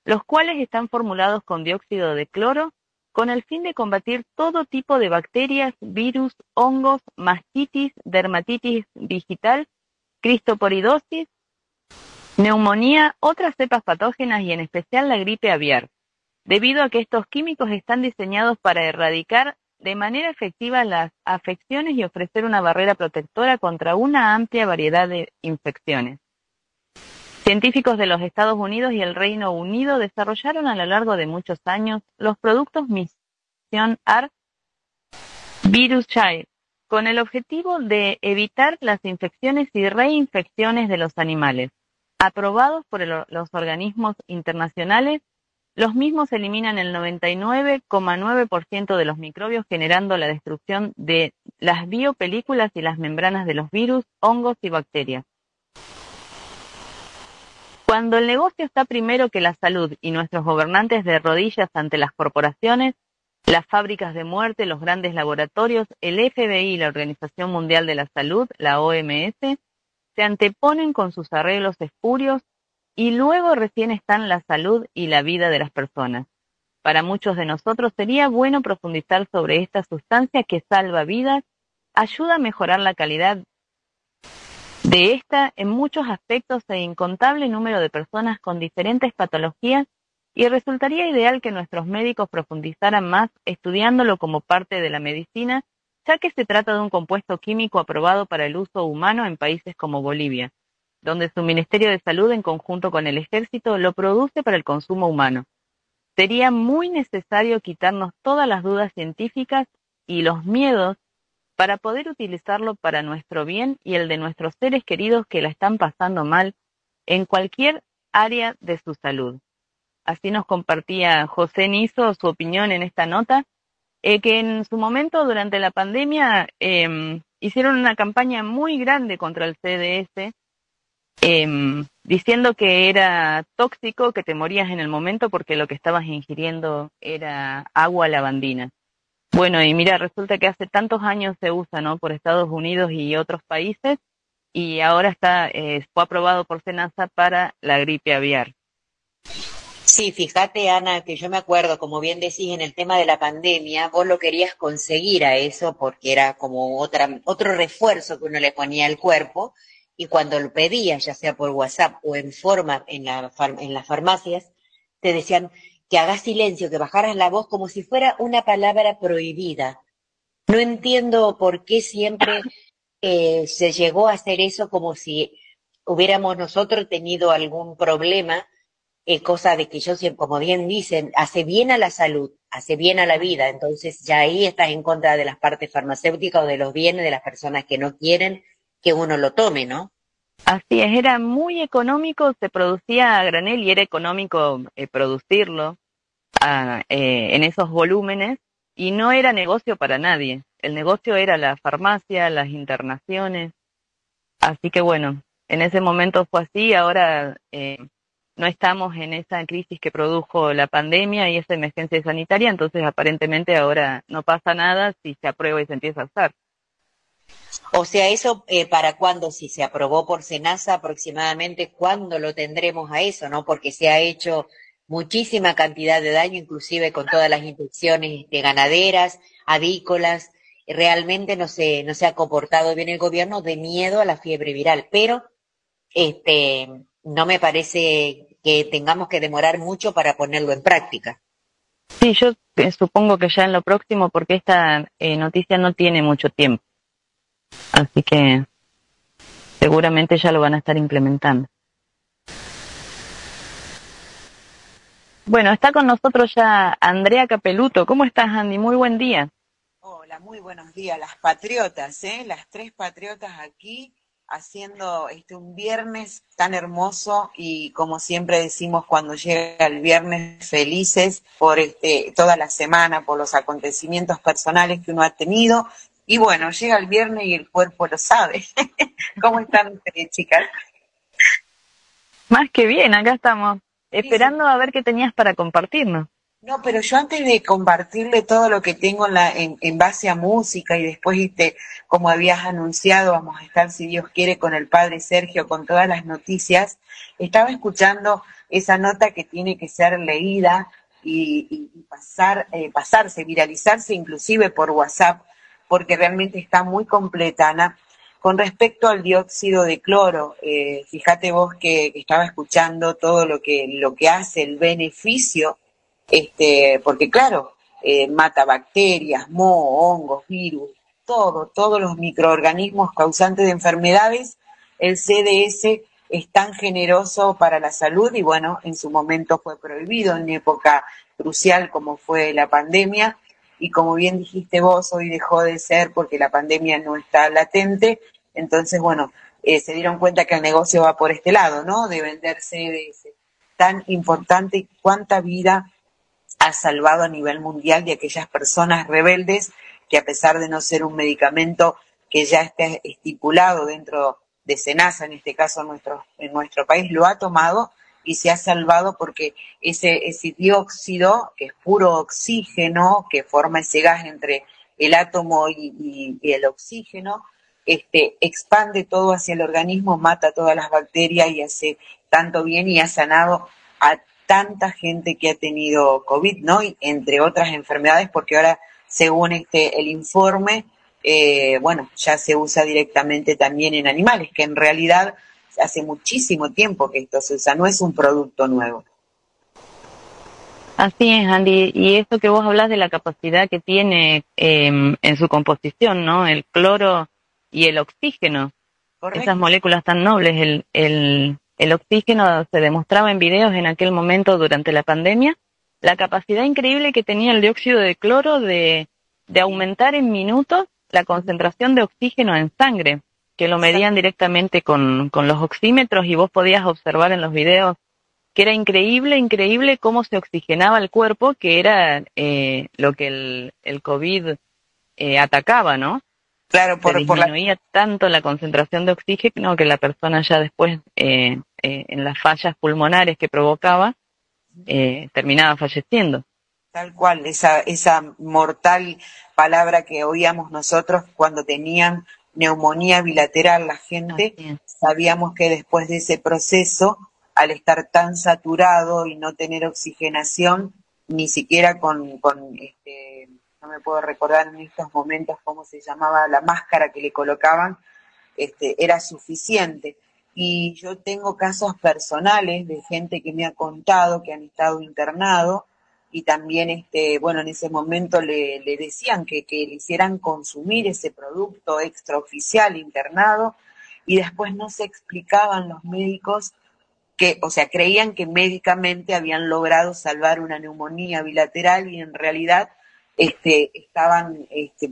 los cuales están formulados con dióxido de cloro con el fin de combatir todo tipo de bacterias, virus, hongos, mastitis, dermatitis digital, cristoporidosis, neumonía, otras cepas patógenas y en especial la gripe aviar, debido a que estos químicos están diseñados para erradicar de manera efectiva las afecciones y ofrecer una barrera protectora contra una amplia variedad de infecciones. Científicos de los Estados Unidos y el Reino Unido desarrollaron a lo largo de muchos años los productos Misión ART Virus Child con el objetivo de evitar las infecciones y reinfecciones de los animales. Aprobados por los organismos internacionales, los mismos eliminan el 99,9% de los microbios generando la destrucción de las biopelículas y las membranas de los virus, hongos y bacterias. Cuando el negocio está primero que la salud y nuestros gobernantes de rodillas ante las corporaciones, las fábricas de muerte, los grandes laboratorios, el FBI y la Organización Mundial de la Salud, la OMS, se anteponen con sus arreglos espurios y luego recién están la salud y la vida de las personas. Para muchos de nosotros sería bueno profundizar sobre esta sustancia que salva vidas, ayuda a mejorar la calidad de esta, en muchos aspectos, e incontable número de personas con diferentes patologías y resultaría ideal que nuestros médicos profundizaran más estudiándolo como parte de la medicina, ya que se trata de un compuesto químico aprobado para el uso humano en países como Bolivia, donde su Ministerio de Salud en conjunto con el Ejército lo produce para el consumo humano. Sería muy necesario quitarnos todas las dudas científicas y los miedos para poder utilizarlo para nuestro bien y el de nuestros seres queridos que la están pasando mal en cualquier área de su salud. Así nos compartía José Nizo su opinión en esta nota Eh, que en su momento, durante la pandemia, em, hicieron una campaña muy grande contra el CDS, em, diciendo que era tóxico, que te morías en el momento porque lo que estabas ingiriendo era agua lavandina. Bueno, y mira, resulta que hace tantos años se usa, ¿no? Por Estados Unidos y otros países, y ahora está, eh, fue aprobado por SENASA para la gripe aviar. Sí, fíjate, Ana, que yo me acuerdo, como bien decís, en el tema de la pandemia, vos lo querías conseguir a eso porque era como otra, otro refuerzo que uno le ponía al cuerpo, y cuando lo pedías, ya sea por WhatsApp o en forma en, la, en las farmacias, te decían que hagas silencio, que bajaras la voz como si fuera una palabra prohibida. No entiendo por qué siempre eh, se llegó a hacer eso como si hubiéramos nosotros tenido algún problema, eh, cosa de que yo siempre, como bien dicen, hace bien a la salud, hace bien a la vida, entonces ya ahí estás en contra de las partes farmacéuticas o de los bienes de las personas que no quieren que uno lo tome, ¿no? Así es, era muy económico, se producía a granel y era económico eh, producirlo ah, en esos volúmenes y no era negocio para nadie el negocio era la farmacia, las internaciones. Así que bueno, en ese momento fue así, ahora eh, no estamos en esa crisis que produjo la pandemia y esa emergencia sanitaria, entonces aparentemente ahora no pasa nada si se aprueba y se empieza a usar. O sea, eso eh, para cuándo, si se aprobó por Senasa aproximadamente, ¿cuándo lo tendremos a eso, no? Porque se ha hecho muchísima cantidad de daño, inclusive con todas las infecciones de ganaderas, avícolas, realmente no se, no se ha comportado bien el gobierno de miedo a la fiebre viral, pero este, no me parece que tengamos que demorar mucho para ponerlo en práctica. Sí, yo eh, supongo que ya en lo próximo, porque esta eh, noticia no tiene mucho tiempo. Así que seguramente ya lo van a estar implementando. Bueno, está con nosotros ya Andrea Capeluto. ¿Cómo estás, Andy? Muy buen día muy buenos días. Las patriotas, ¿eh? Las tres patriotas aquí haciendo este un viernes tan hermoso y como siempre decimos cuando llega el viernes felices por este toda la semana por los acontecimientos personales que uno ha tenido y bueno llega el viernes y el cuerpo lo sabe cómo están ustedes chicas más que bien acá estamos esperando a ver qué tenías para compartirnos no, pero yo antes de compartirle todo lo que tengo en, la, en, en, base a música y después, este, como habías anunciado, vamos a estar, si Dios quiere, con el padre Sergio, con todas las noticias, estaba escuchando esa nota que tiene que ser leída y, y pasar, eh, pasarse, viralizarse inclusive por WhatsApp, porque realmente está muy completa, Ana. Con respecto al dióxido de cloro, eh, fíjate vos que, estaba escuchando todo lo que, lo que hace, el beneficio este, porque claro, eh, mata bacterias, moho, hongos, virus, todo, todos los microorganismos causantes de enfermedades, el CDS es tan generoso para la salud y bueno, en su momento fue prohibido en época crucial como fue la pandemia. Y como bien dijiste vos, hoy dejó de ser porque la pandemia no está latente, entonces bueno, eh, se dieron cuenta que el negocio va por este lado, ¿no? De vender CDS. Tan importante cuánta vida ha salvado a nivel mundial de aquellas personas rebeldes que a pesar de no ser un medicamento que ya esté estipulado dentro de Senasa, en este caso en nuestro, en nuestro país, lo ha tomado y se ha salvado porque ese, ese dióxido, que es puro oxígeno, que forma ese gas entre el átomo y, y el oxígeno, este, expande todo hacia el organismo, mata todas las bacterias y hace tanto bien y ha sanado a tanta gente que ha tenido COVID, ¿no? Y entre otras enfermedades, porque ahora, según este, el informe, eh, bueno, ya se usa directamente también en animales, que en realidad hace muchísimo tiempo que esto se usa, no es un producto nuevo. Así es, Andy. Y esto que vos hablas de la capacidad que tiene em, en su composición, ¿no? El cloro y el oxígeno. Esas moléculas tan nobles, el, el, el oxígeno se demostraba en videos en aquel momento durante la pandemia, la capacidad increíble que tenía el dióxido de cloro de, aumentar en minutos la concentración de oxígeno en sangre, que lo medían directamente con, los oxímetros y vos podías observar en los videos que era increíble, increíble cómo se oxigenaba el cuerpo, que era eh, lo que el, el COVID eh, atacaba, ¿no? Claro, por, se disminuía tanto la concentración de oxígeno que la persona ya después, eh, eh, en las fallas pulmonares que provocaba, eh, terminaba falleciendo. Tal cual, esa, esa mortal palabra que oíamos nosotros cuando tenían neumonía bilateral la gente, sabíamos que después de ese proceso, al estar tan saturado y no tener oxigenación, ni siquiera con, con este, no me puedo recordar en estos momentos cómo se llamaba la máscara que le colocaban, este, era suficiente. Y yo tengo casos personales de gente que me ha contado que han estado internados y también, este, bueno, en ese momento le, le decían que, que le hicieran consumir ese producto extraoficial internado y después no se explicaban los médicos que, o sea, creían que médicamente habían logrado salvar una neumonía bilateral y en realidad este, estaban este,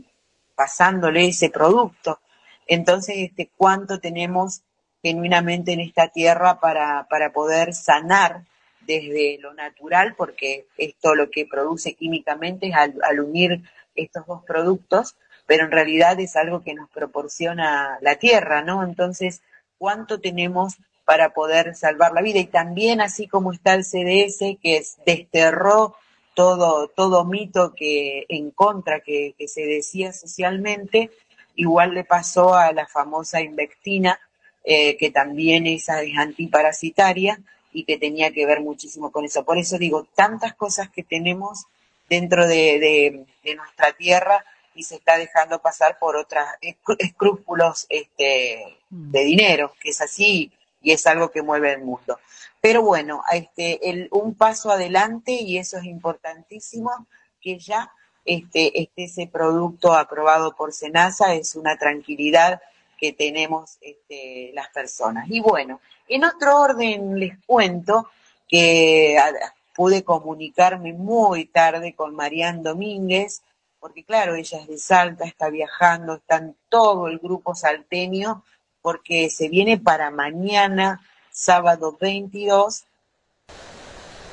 pasándole ese producto. Entonces, este, ¿cuánto tenemos genuinamente en esta tierra para, para poder sanar desde lo natural? Porque esto lo que produce químicamente es al, al unir estos dos productos, pero en realidad es algo que nos proporciona la tierra, ¿no? Entonces, ¿cuánto tenemos para poder salvar la vida? Y también, así como está el CDS, que desterró todo, todo mito que en contra que, que se decía socialmente, igual le pasó a la famosa Invectina, eh, que también esa es antiparasitaria y que tenía que ver muchísimo con eso. Por eso digo, tantas cosas que tenemos dentro de, de, de nuestra tierra y se está dejando pasar por otros escrúpulos este, de dinero, que es así y es algo que mueve el mundo. Pero bueno, este, el, un paso adelante y eso es importantísimo, que ya este, este, ese producto aprobado por Senasa es una tranquilidad que tenemos este, las personas. Y bueno, en otro orden les cuento que pude comunicarme muy tarde con Marian Domínguez, porque claro, ella es de Salta, está viajando, está todo el grupo salteño, porque se viene para mañana, sábado 22,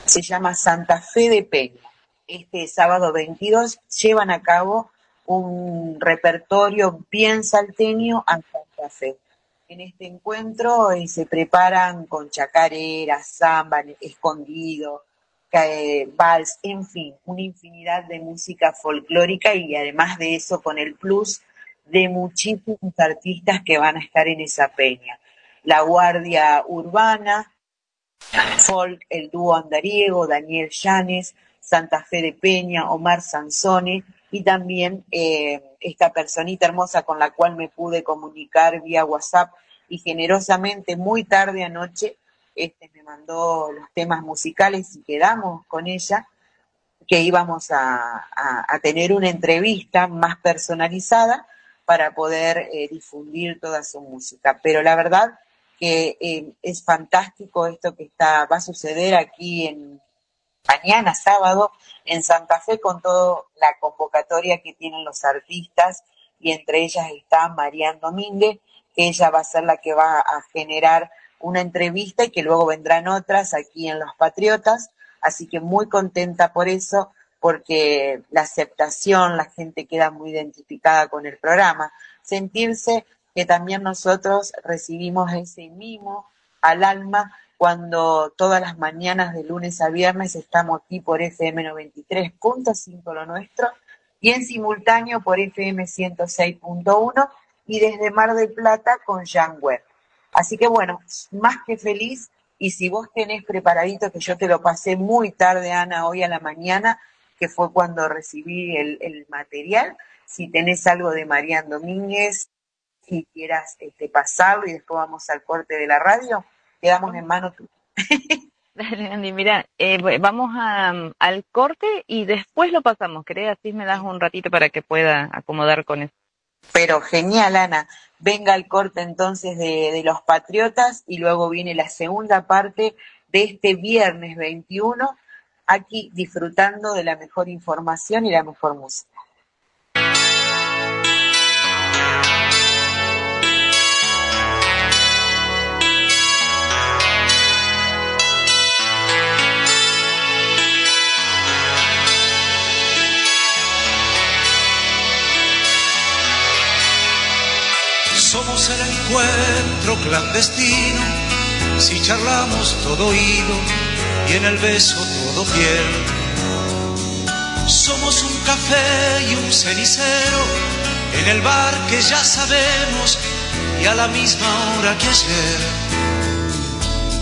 se llama Santa Fe de Peña. Este sábado 22 llevan a cabo un repertorio bien salteño a Santa Fe. En este encuentro eh, se preparan con chacarera, samba, escondido, eh, vals, en fin, una infinidad de música folclórica y además de eso con el plus de muchísimos artistas que van a estar en esa peña. La Guardia Urbana, Folk, el dúo andariego, Daniel Llanes, Santa Fe de Peña, Omar Sansone y también eh, esta personita hermosa con la cual me pude comunicar vía WhatsApp y generosamente muy tarde anoche este, me mandó los temas musicales y quedamos con ella que íbamos a, tener una entrevista más personalizada para poder eh, difundir toda su música. Pero la verdad que eh, es fantástico esto que está va a suceder aquí en mañana sábado en Santa Fe con toda la convocatoria que tienen los artistas y entre ellas está Marian Domínguez, que ella va a ser la que va a generar una entrevista y que luego vendrán otras aquí en Los Patriotas, así que muy contenta por eso porque la aceptación, la gente queda muy identificada con el programa. Sentirse que también nosotros recibimos ese mimo al alma cuando todas las mañanas de lunes a viernes estamos aquí por FM 93.5 lo nuestro y en simultáneo por FM 106.1 y desde Mar del Plata con Jan. Así que bueno, más que feliz y si vos tenés preparadito, que yo te lo pasé muy tarde, Ana, hoy a la mañana, que fue cuando recibí el, el material. Si tenés algo de Marian Domínguez, si quieras este, pasarlo y después vamos al corte de la radio, quedamos en mano tú. Dale, Andy, mira, eh, vamos a, al corte y después lo pasamos, ¿crees? Así me das un ratito para que pueda acomodar con eso. Pero genial, Ana. Venga al corte entonces de, de los Patriotas y luego viene la segunda parte de este viernes 21 aquí disfrutando de la mejor información y la mejor música. Somos el encuentro clandestino, si charlamos todo oído y en el beso todo piel. Somos un café y un cenicero en el bar que ya sabemos y a la misma hora que ayer.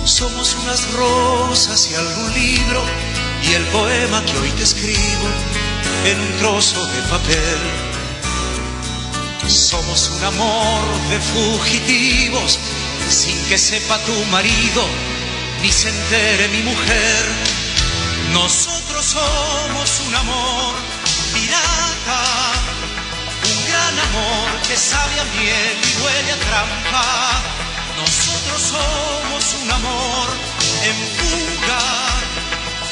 Somos unas rosas y algún libro y el poema que hoy te escribo en un trozo de papel. Somos un amor de fugitivos sin que sepa tu marido ni se entere mi mujer. Nosotros somos un amor pirata, un gran amor que sabe a miel y huele a trampa. Nosotros somos un amor en fuga,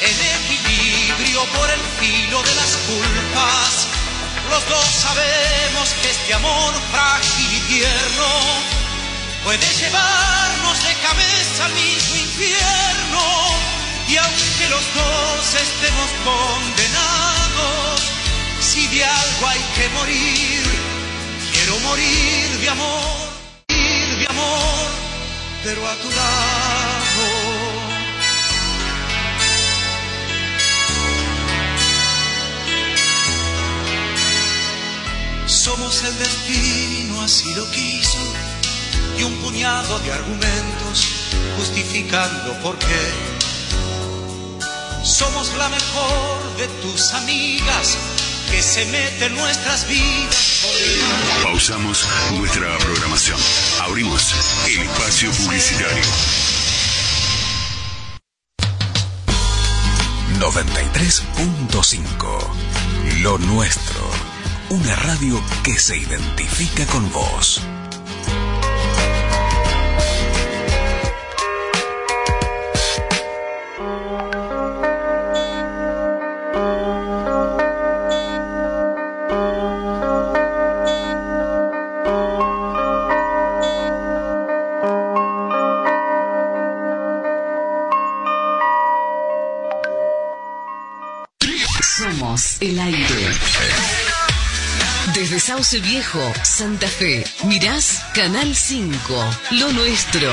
en equilibrio por el filo de las culpas. Los dos sabemos que este amor frágil y tierno puede llevarnos de cabeza al mismo infierno. Y aunque los dos estemos condenados, si de algo hay que morir, quiero morir de amor, morir de amor, pero a tu lado. Somos el destino, así lo quiso y un puñado de argumentos justificando por qué. Somos la mejor de tus amigas que se mete en nuestras vidas. Pausamos nuestra programación. Abrimos el espacio publicitario. 93.5 Lo nuestro. Una radio que se identifica con vos. Sauce Viejo, Santa Fe, mirás Canal 5, lo nuestro.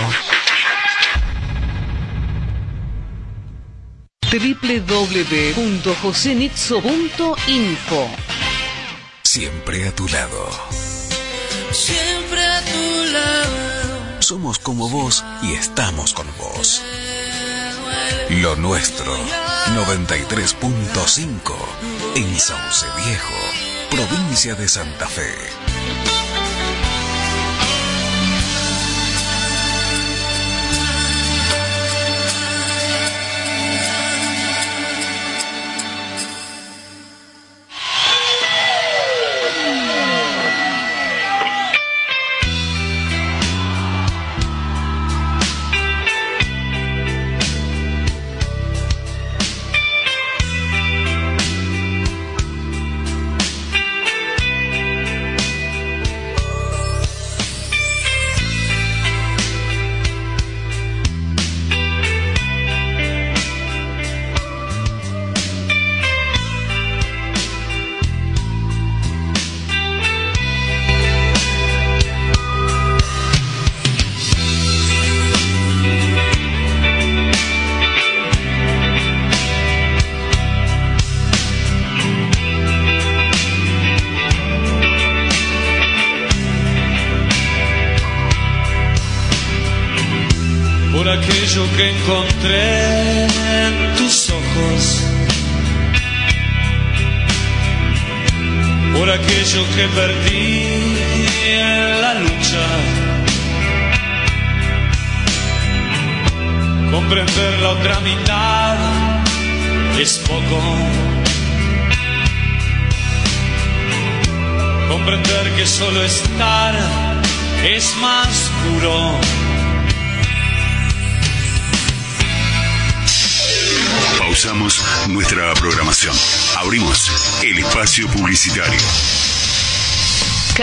www.josenitzo.info Siempre a tu lado. Siempre a tu lado. Somos como vos y estamos con vos. Lo nuestro, 93.5 en Sauce Viejo, provincia de Santa Fe.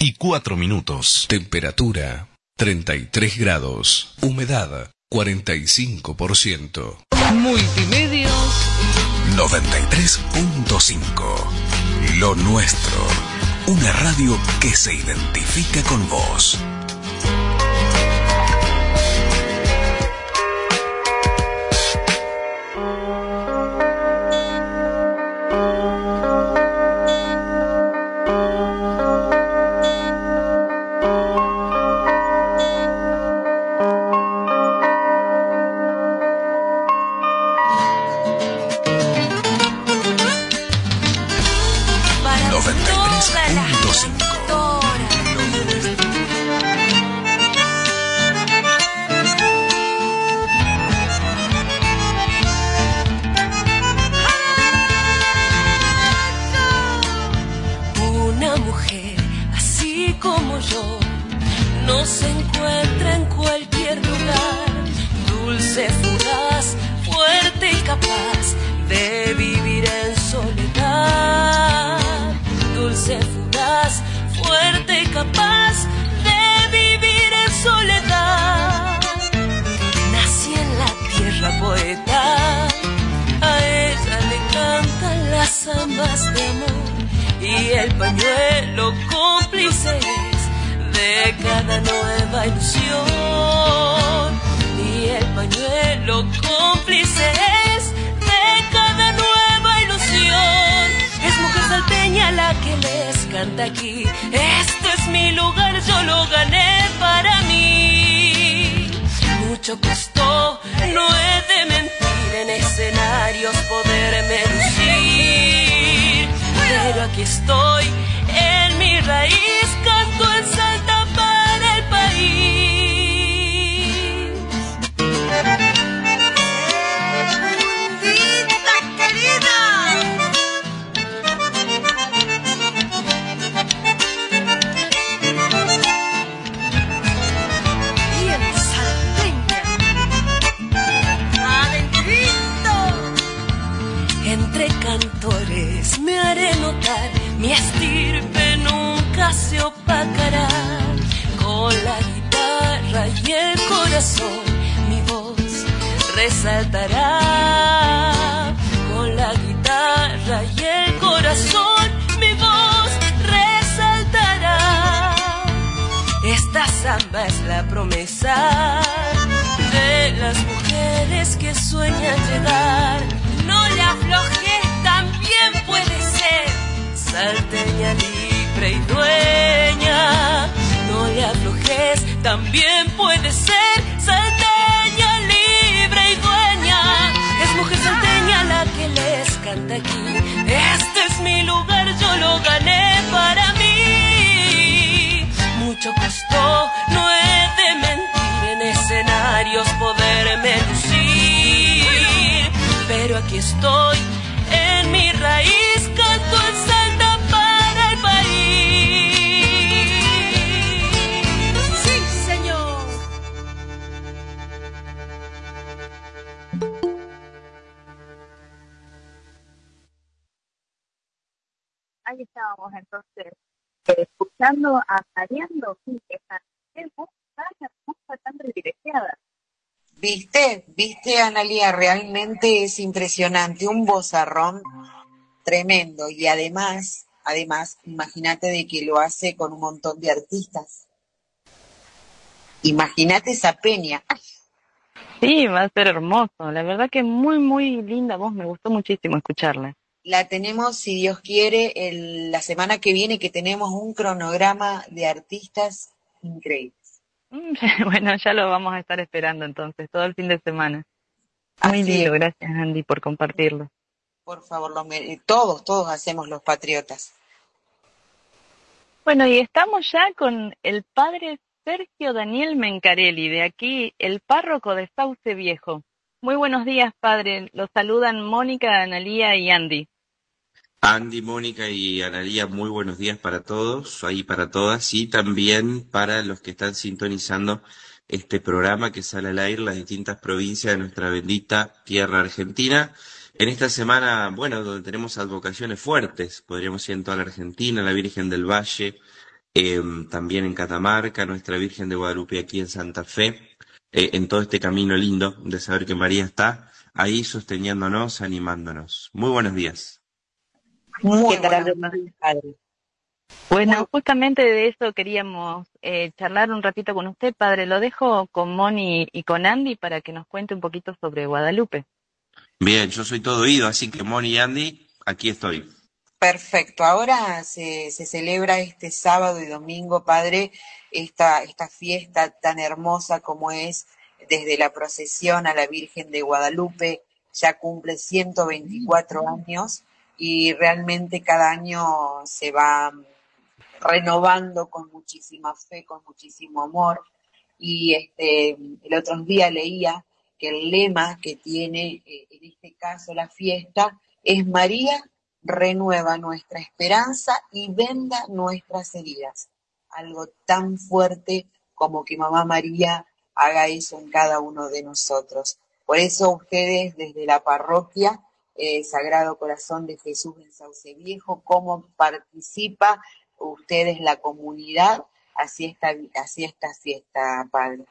y 4 minutos. Temperatura 33 grados. Humedad 45%. Multimedios 93.5. Lo nuestro. Una radio que se identifica con vos. Analía, realmente es impresionante, un bozarrón tremendo. Y además, además, imagínate de que lo hace con un montón de artistas. Imagínate esa peña. Sí, va a ser hermoso. La verdad que muy, muy linda voz. Me gustó muchísimo escucharla. La tenemos, si Dios quiere, el, la semana que viene, que tenemos un cronograma de artistas increíbles. Bueno, ya lo vamos a estar esperando entonces, todo el fin de semana. Ah, muy lindo, gracias Andy por compartirlo. Por favor, lo, todos, todos hacemos los patriotas. Bueno, y estamos ya con el padre Sergio Daniel Mencarelli, de aquí, el párroco de Sauce Viejo. Muy buenos días, padre. Los saludan Mónica, Analía y Andy. Andy, Mónica y Analía, muy buenos días para todos, ahí para todas, y también para los que están sintonizando este programa que sale al aire las distintas provincias de nuestra bendita tierra argentina. En esta semana, bueno, donde tenemos advocaciones fuertes, podríamos ir en toda la Argentina, la Virgen del Valle, em, también en Catamarca, nuestra Virgen de Guadalupe aquí en Santa Fe, eh, en todo este camino lindo de saber que María está ahí sosteniéndonos, animándonos. Muy buenos días. Muy buenos días, bueno, justamente de eso queríamos eh, charlar un ratito con usted, padre. Lo dejo con Moni y con Andy para que nos cuente un poquito sobre Guadalupe. Bien, yo soy todo oído, así que Moni y Andy, aquí estoy. Perfecto. Ahora se, se celebra este sábado y domingo, padre, esta, esta fiesta tan hermosa como es desde la procesión a la Virgen de Guadalupe. Ya cumple 124 años y realmente cada año se va renovando con muchísima fe, con muchísimo amor. Y este, el otro día leía que el lema que tiene eh, en este caso la fiesta es María renueva nuestra esperanza y venda nuestras heridas. Algo tan fuerte como que Mamá María haga eso en cada uno de nosotros. Por eso ustedes desde la parroquia eh, Sagrado Corazón de Jesús en Sauce Viejo, cómo participa ustedes, la comunidad, hacia esta, hacia esta fiesta, Padre?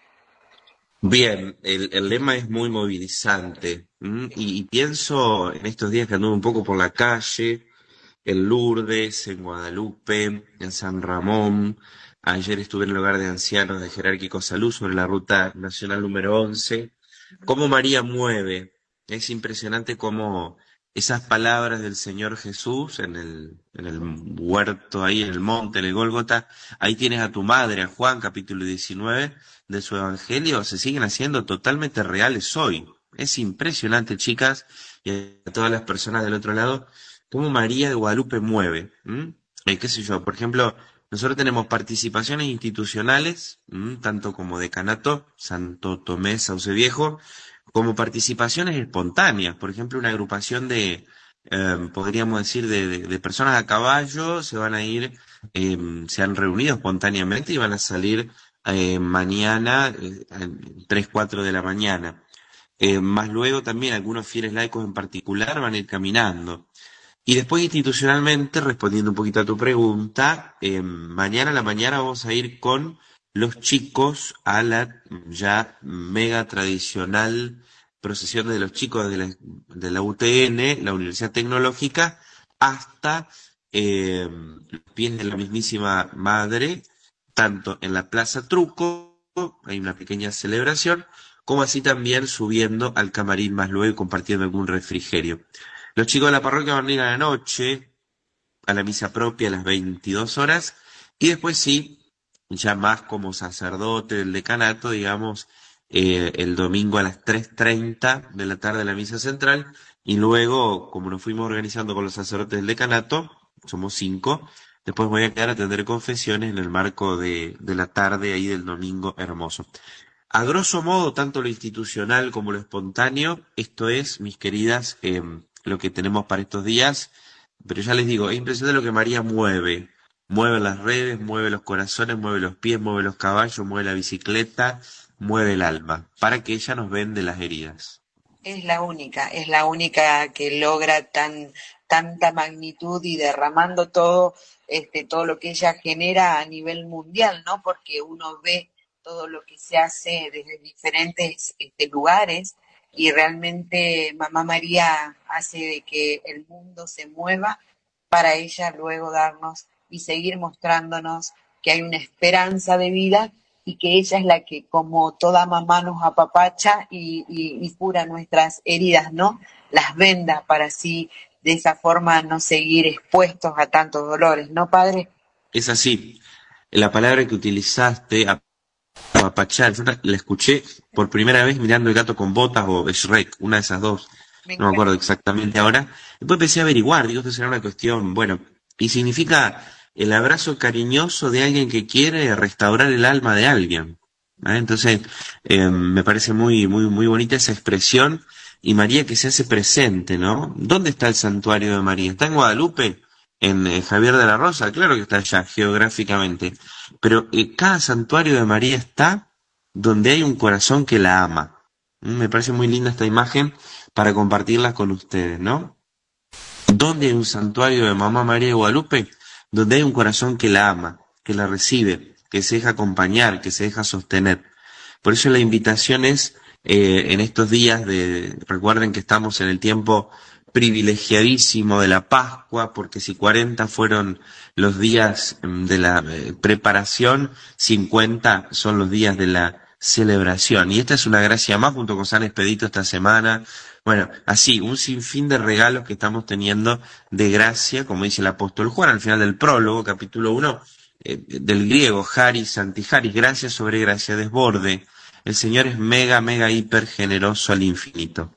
Bien, el, el lema es muy movilizante y, y, pienso en estos días que anduve un poco por la calle, en Lourdes, en Guadalupe, en San Ramón. Ayer estuve en el hogar de ancianos de Jerárquico Salud sobre la ruta nacional número 11. Cómo María mueve. Es impresionante cómo esas palabras del Señor Jesús en el, en el huerto ahí, en el monte, en el Gólgota, ahí tienes a tu madre, a Juan capítulo 19 de su Evangelio, se siguen haciendo totalmente reales hoy. Es impresionante, chicas, y a todas las personas del otro lado, cómo María de Guadalupe mueve. Eh, ¿Qué sé yo? Por ejemplo, nosotros tenemos participaciones institucionales, tanto como decanato, Santo Tomé, Sauce Viejo, como participaciones espontáneas, por ejemplo, una agrupación de, em, podríamos decir, de, personas a caballo se van a ir, em, se han reunido espontáneamente y van a salir eh, mañana, eh, tres, cuatro de la mañana. Eh, más luego también algunos fieles laicos en particular van a ir caminando. Y después institucionalmente, respondiendo un poquito a tu pregunta, em, mañana a la mañana vamos a ir con los chicos a la ya mega tradicional procesión de los chicos de la, de la UTN, la Universidad Tecnológica, hasta eh, los pies de la mismísima madre, tanto en la Plaza Truco, hay una pequeña celebración, como así también subiendo al camarín más luego y compartiendo algún refrigerio. Los chicos de la parroquia van a ir a la noche, a la misa propia a las 22 horas, y después sí, ya más como sacerdote del decanato, digamos, eh, el domingo a las 3.30 de la tarde la misa central, y luego, como nos fuimos organizando con los sacerdotes del decanato, somos cinco, después voy a quedar a atender confesiones en el marco de, de la tarde ahí del domingo hermoso. A grosso modo, tanto lo institucional como lo espontáneo, esto es, mis queridas, eh, lo que tenemos para estos días, pero ya les digo, es impresionante lo que María mueve Mueve las redes, mueve los corazones, mueve los pies, mueve los caballos, mueve la bicicleta, mueve el alma, para que ella nos vende las heridas. Es la única, es la única que logra tan, tanta magnitud y derramando todo, este, todo lo que ella genera a nivel mundial, ¿no? Porque uno ve todo lo que se hace desde diferentes este, lugares y realmente Mamá María hace de que el mundo se mueva para ella luego darnos y seguir mostrándonos que hay una esperanza de vida y que ella es la que como toda mamá nos apapacha y, y, cura nuestras heridas, ¿no? Las venda para así de esa forma no seguir expuestos a tantos dolores, ¿no, padre? Es así. La palabra que utilizaste, apapachar, la escuché por primera vez mirando el gato con botas o Shrek, una de esas dos. no me acuerdo exactamente ahora. Después empecé a averiguar, digo, esto será una cuestión, bueno, y significa el abrazo cariñoso de alguien que quiere restaurar el alma de alguien. Entonces, eh, me parece muy, muy, muy bonita esa expresión y María que se hace presente, ¿no? ¿Dónde está el santuario de María? ¿Está en Guadalupe? ¿En eh, Javier de la Rosa? Claro que está allá geográficamente, pero eh, cada santuario de María está donde hay un corazón que la ama. Mm, me parece muy linda esta imagen para compartirla con ustedes, ¿no? ¿Dónde hay un santuario de Mamá María de Guadalupe? Donde hay un corazón que la ama, que la recibe, que se deja acompañar, que se deja sostener. Por eso la invitación es eh, en estos días de, recuerden que estamos en el tiempo privilegiadísimo de la Pascua, porque si 40 fueron los días mm, de la eh, preparación, 50 son los días de la celebración. Y esta es una gracia más junto con San Expedito esta semana. Bueno, así, un sinfín de regalos que estamos teniendo de gracia, como dice el apóstol Juan al final del prólogo, capítulo 1, eh, del griego, Haris, Antiharis, gracia sobre gracia, desborde, el Señor es mega, mega, hiper generoso al infinito.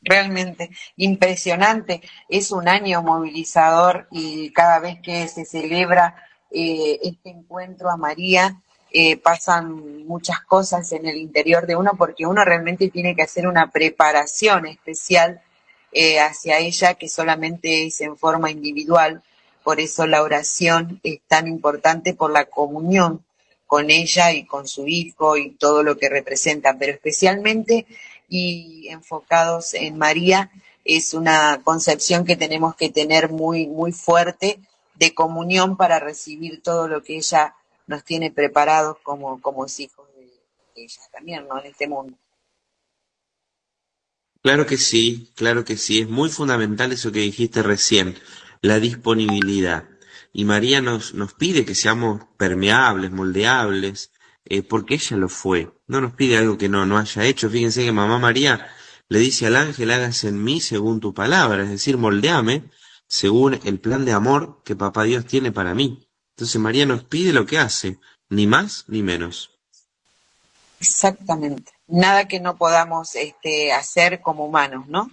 Realmente, impresionante. Es un año movilizador y cada vez que se celebra eh, este encuentro a María, eh, pasan muchas cosas en el interior de uno porque uno realmente tiene que hacer una preparación especial eh, hacia ella que solamente es en forma individual. Por eso la oración es tan importante por la comunión con ella y con su hijo y todo lo que representan, pero especialmente y enfocados en María es una concepción que tenemos que tener muy muy fuerte de comunión para recibir todo lo que ella nos tiene preparados como, como hijos de ella también, ¿no? En este mundo. Claro que sí, claro que sí. Es muy fundamental eso que dijiste recién, la disponibilidad. Y María nos, nos pide que seamos permeables, moldeables, eh, porque ella lo fue. No nos pide algo que no, no haya hecho. Fíjense que mamá María le dice al ángel, hágase en mí según tu palabra, es decir, moldeame según el plan de amor que papá Dios tiene para mí. Entonces María nos pide lo que hace, ni más ni menos. Exactamente. Nada que no podamos este, hacer como humanos, ¿no?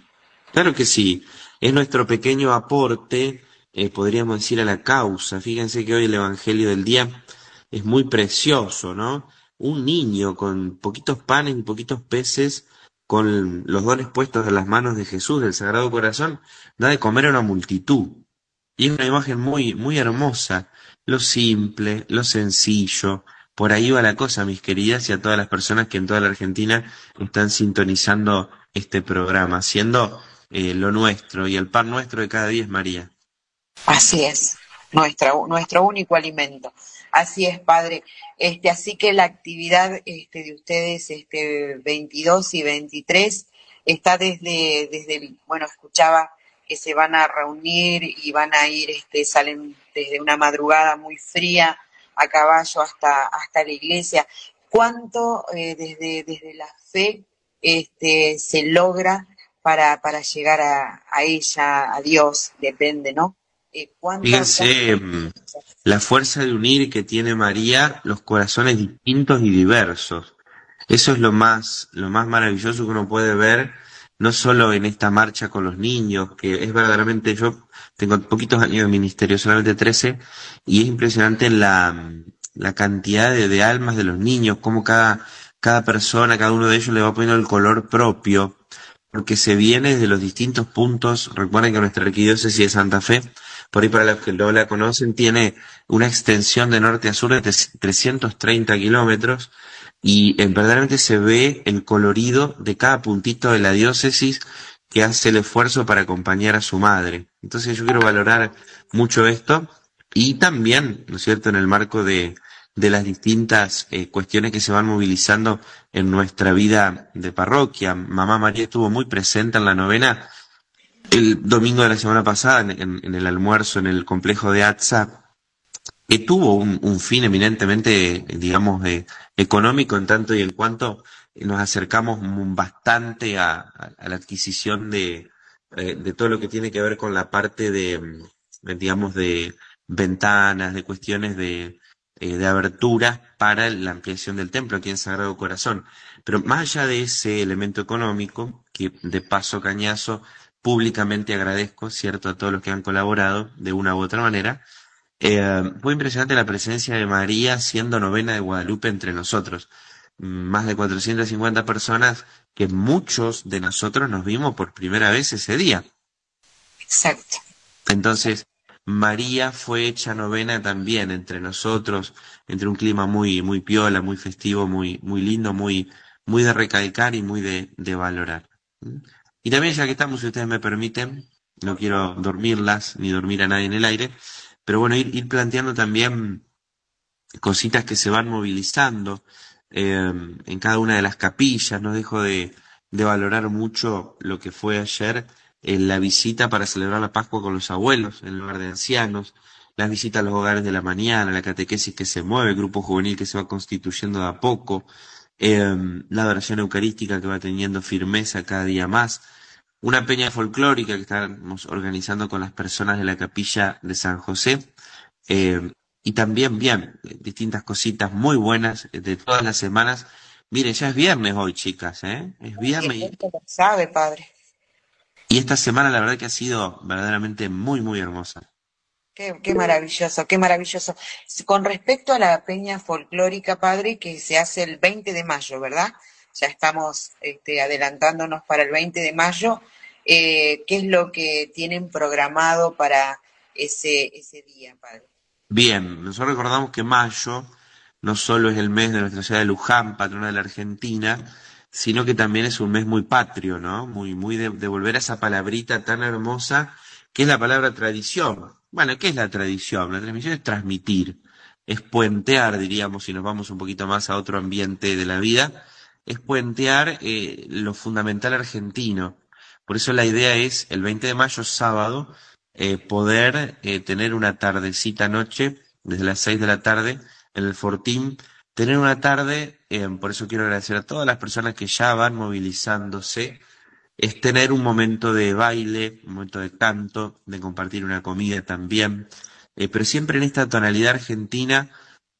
Claro que sí. Es nuestro pequeño aporte eh, podríamos decir, a la causa. Fíjense que hoy el Evangelio del día es muy precioso, ¿no? Un niño con poquitos panes y poquitos peces, con los dones puestos en las manos de Jesús, del Sagrado Corazón, da de comer a una multitud. Y es una imagen muy, muy hermosa, lo simple, lo sencillo. Por ahí va la cosa, mis queridas, y a todas las personas que en toda la Argentina están sintonizando este programa, siendo eh, lo nuestro y el pan nuestro de cada día es María. Así es, nuestro único alimento. Así es, padre. Este, así que la actividad este, de ustedes, este, 22 y 23, está desde, desde, bueno, escuchaba que se van a reunir y van a ir, este, salen desde una madrugada muy fría a caballo hasta, hasta la iglesia. ¿Cuánto eh, desde, desde la fe este, se logra para, para llegar a, a ella, a Dios? Depende, ¿no? Eh, Fíjense mm, la fuerza de unir que tiene María los corazones distintos y diversos. Eso es lo más, lo más maravilloso que uno puede ver, no solo en esta marcha con los niños, que es verdaderamente, yo tengo poquitos años de ministerio, solamente 13, y es impresionante la, la cantidad de, de almas de los niños, cómo cada, cada persona, cada uno de ellos le va poniendo el color propio, porque se viene de los distintos puntos. Recuerden que nuestra arquidiócesis de Santa Fe por ahí para los que no la conocen, tiene una extensión de norte a sur de 330 kilómetros y verdaderamente se ve el colorido de cada puntito de la diócesis que hace el esfuerzo para acompañar a su madre. Entonces yo quiero valorar mucho esto y también, ¿no es cierto?, en el marco de, de las distintas eh, cuestiones que se van movilizando en nuestra vida de parroquia. Mamá María estuvo muy presente en la novena el domingo de la semana pasada, en, el almuerzo en el complejo de ATSA, que tuvo un, fin eminentemente, digamos, económico en tanto y en cuanto nos acercamos bastante a, la adquisición de, eh, de todo lo que tiene que ver con la parte de, mm, digamos, de ventanas, de cuestiones de, eh, de abertura para la ampliación del templo aquí en Sagrado Corazón. Pero más allá de ese elemento económico, que de paso cañazo públicamente agradezco, ¿cierto?, a todos los que han colaborado de una u otra manera. Eh, fue impresionante la presencia de María siendo novena de Guadalupe entre nosotros. Más de 450 personas que muchos de nosotros nos vimos por primera vez ese día. Exacto. Entonces, María fue hecha novena también entre nosotros, entre un clima muy, muy piola, muy festivo, muy, muy lindo, muy, muy de recalcar y muy de, de valorar. Y también, ya que estamos, si ustedes me permiten, no quiero dormirlas ni dormir a nadie en el aire, pero bueno, ir, ir planteando también cositas que se van movilizando eh, en cada una de las capillas. No dejo de, valorar mucho lo que fue ayer en la visita para celebrar la Pascua con los abuelos en el lugar de ancianos, las visitas a los hogares de la mañana, la catequesis que se mueve, el grupo juvenil que se va constituyendo de a poco, em, la adoración eucarística que va teniendo firmeza cada día más, una peña folclórica que estamos organizando con las personas de la capilla de San José, em, y también, bien, distintas cositas muy buenas de todas las semanas. Miren, ya es viernes hoy, chicas, ¿eh? Es viernes. sabe, padre. Y esta semana la verdad que ha sido verdaderamente muy, muy hermosa. Qué, qué, maravilloso, qué maravilloso. Con respecto a la peña folclórica, padre, que se hace el 20 de mayo, ¿verdad? Ya estamos este, adelantándonos para el 20 de mayo. Eh, ¿Qué es lo que tienen programado para ese, ese día, padre? Bien, nosotros recordamos que mayo no solo es el mes de nuestra ciudad de Luján, patrona de la Argentina, sino que también es un mes muy patrio, ¿no? Muy, muy de, volver a esa palabrita tan hermosa que es la palabra tradición. Bueno, ¿qué es la tradición? La transmisión es transmitir, es puentear, diríamos, si nos vamos un poquito más a otro ambiente de la vida, es puentear eh, lo fundamental argentino. Por eso la idea es, el 20 de mayo, sábado, eh, poder eh, tener una tardecita noche, desde las 6 de la tarde, en el Fortín, tener una tarde, eh, por eso quiero agradecer a todas las personas que ya van movilizándose, es tener un momento de baile, un momento de canto, de compartir una comida también, eh, pero siempre en esta tonalidad argentina,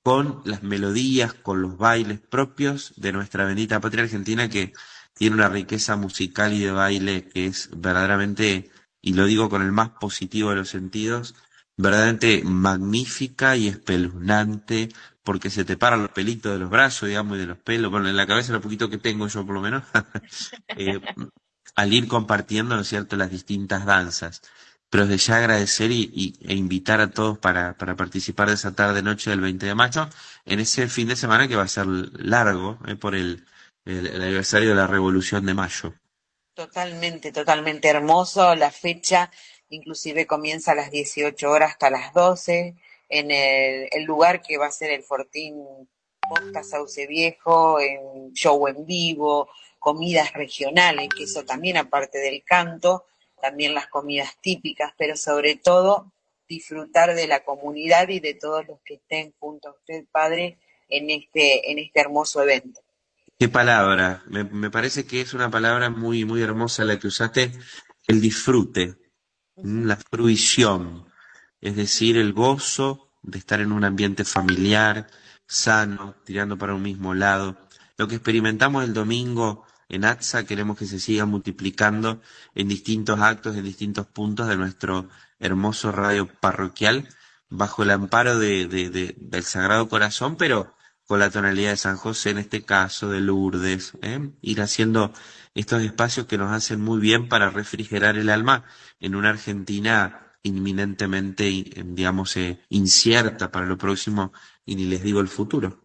con las melodías, con los bailes propios de nuestra bendita patria argentina que tiene una riqueza musical y de baile que es verdaderamente, y lo digo con el más positivo de los sentidos, verdaderamente magnífica y espeluznante, porque se te paran los pelitos de los brazos, digamos, y de los pelos, bueno, en la cabeza lo poquito que tengo yo por lo menos, eh, al ir compartiendo, ¿no es cierto?, las distintas danzas. Pero desde ya agradecer y, e invitar a todos para, para participar de esa tarde noche del 20 de mayo, en ese fin de semana que va a ser largo, eh, por el, el aniversario de la Revolución de Mayo. Totalmente, totalmente hermoso la fecha, inclusive comienza a las 18 horas hasta las 12 en el, lugar que va a ser el Fortín Posta Sauce Viejo, en show en vivo, comidas regionales, que eso también aparte del canto, también las comidas típicas, pero sobre todo disfrutar de la comunidad y de todos los que estén junto a usted, padre, en este, en este hermoso evento. Qué palabra, me, me parece que es una palabra muy, muy hermosa la que usaste, el disfrute, la fruición, es decir, el gozo de estar en un ambiente familiar, sano, tirando para un mismo lado. Lo que experimentamos el domingo en ATSA queremos que se siga multiplicando en distintos actos, en distintos puntos de nuestro hermoso radio parroquial, bajo el amparo de, de, de, del Sagrado Corazón, pero con la tonalidad de San José, en este caso, de Lourdes, ¿eh? ir haciendo estos espacios que nos hacen muy bien para refrigerar el alma en una Argentina inminentemente, digamos, eh, incierta para lo próximo y ni les digo el futuro.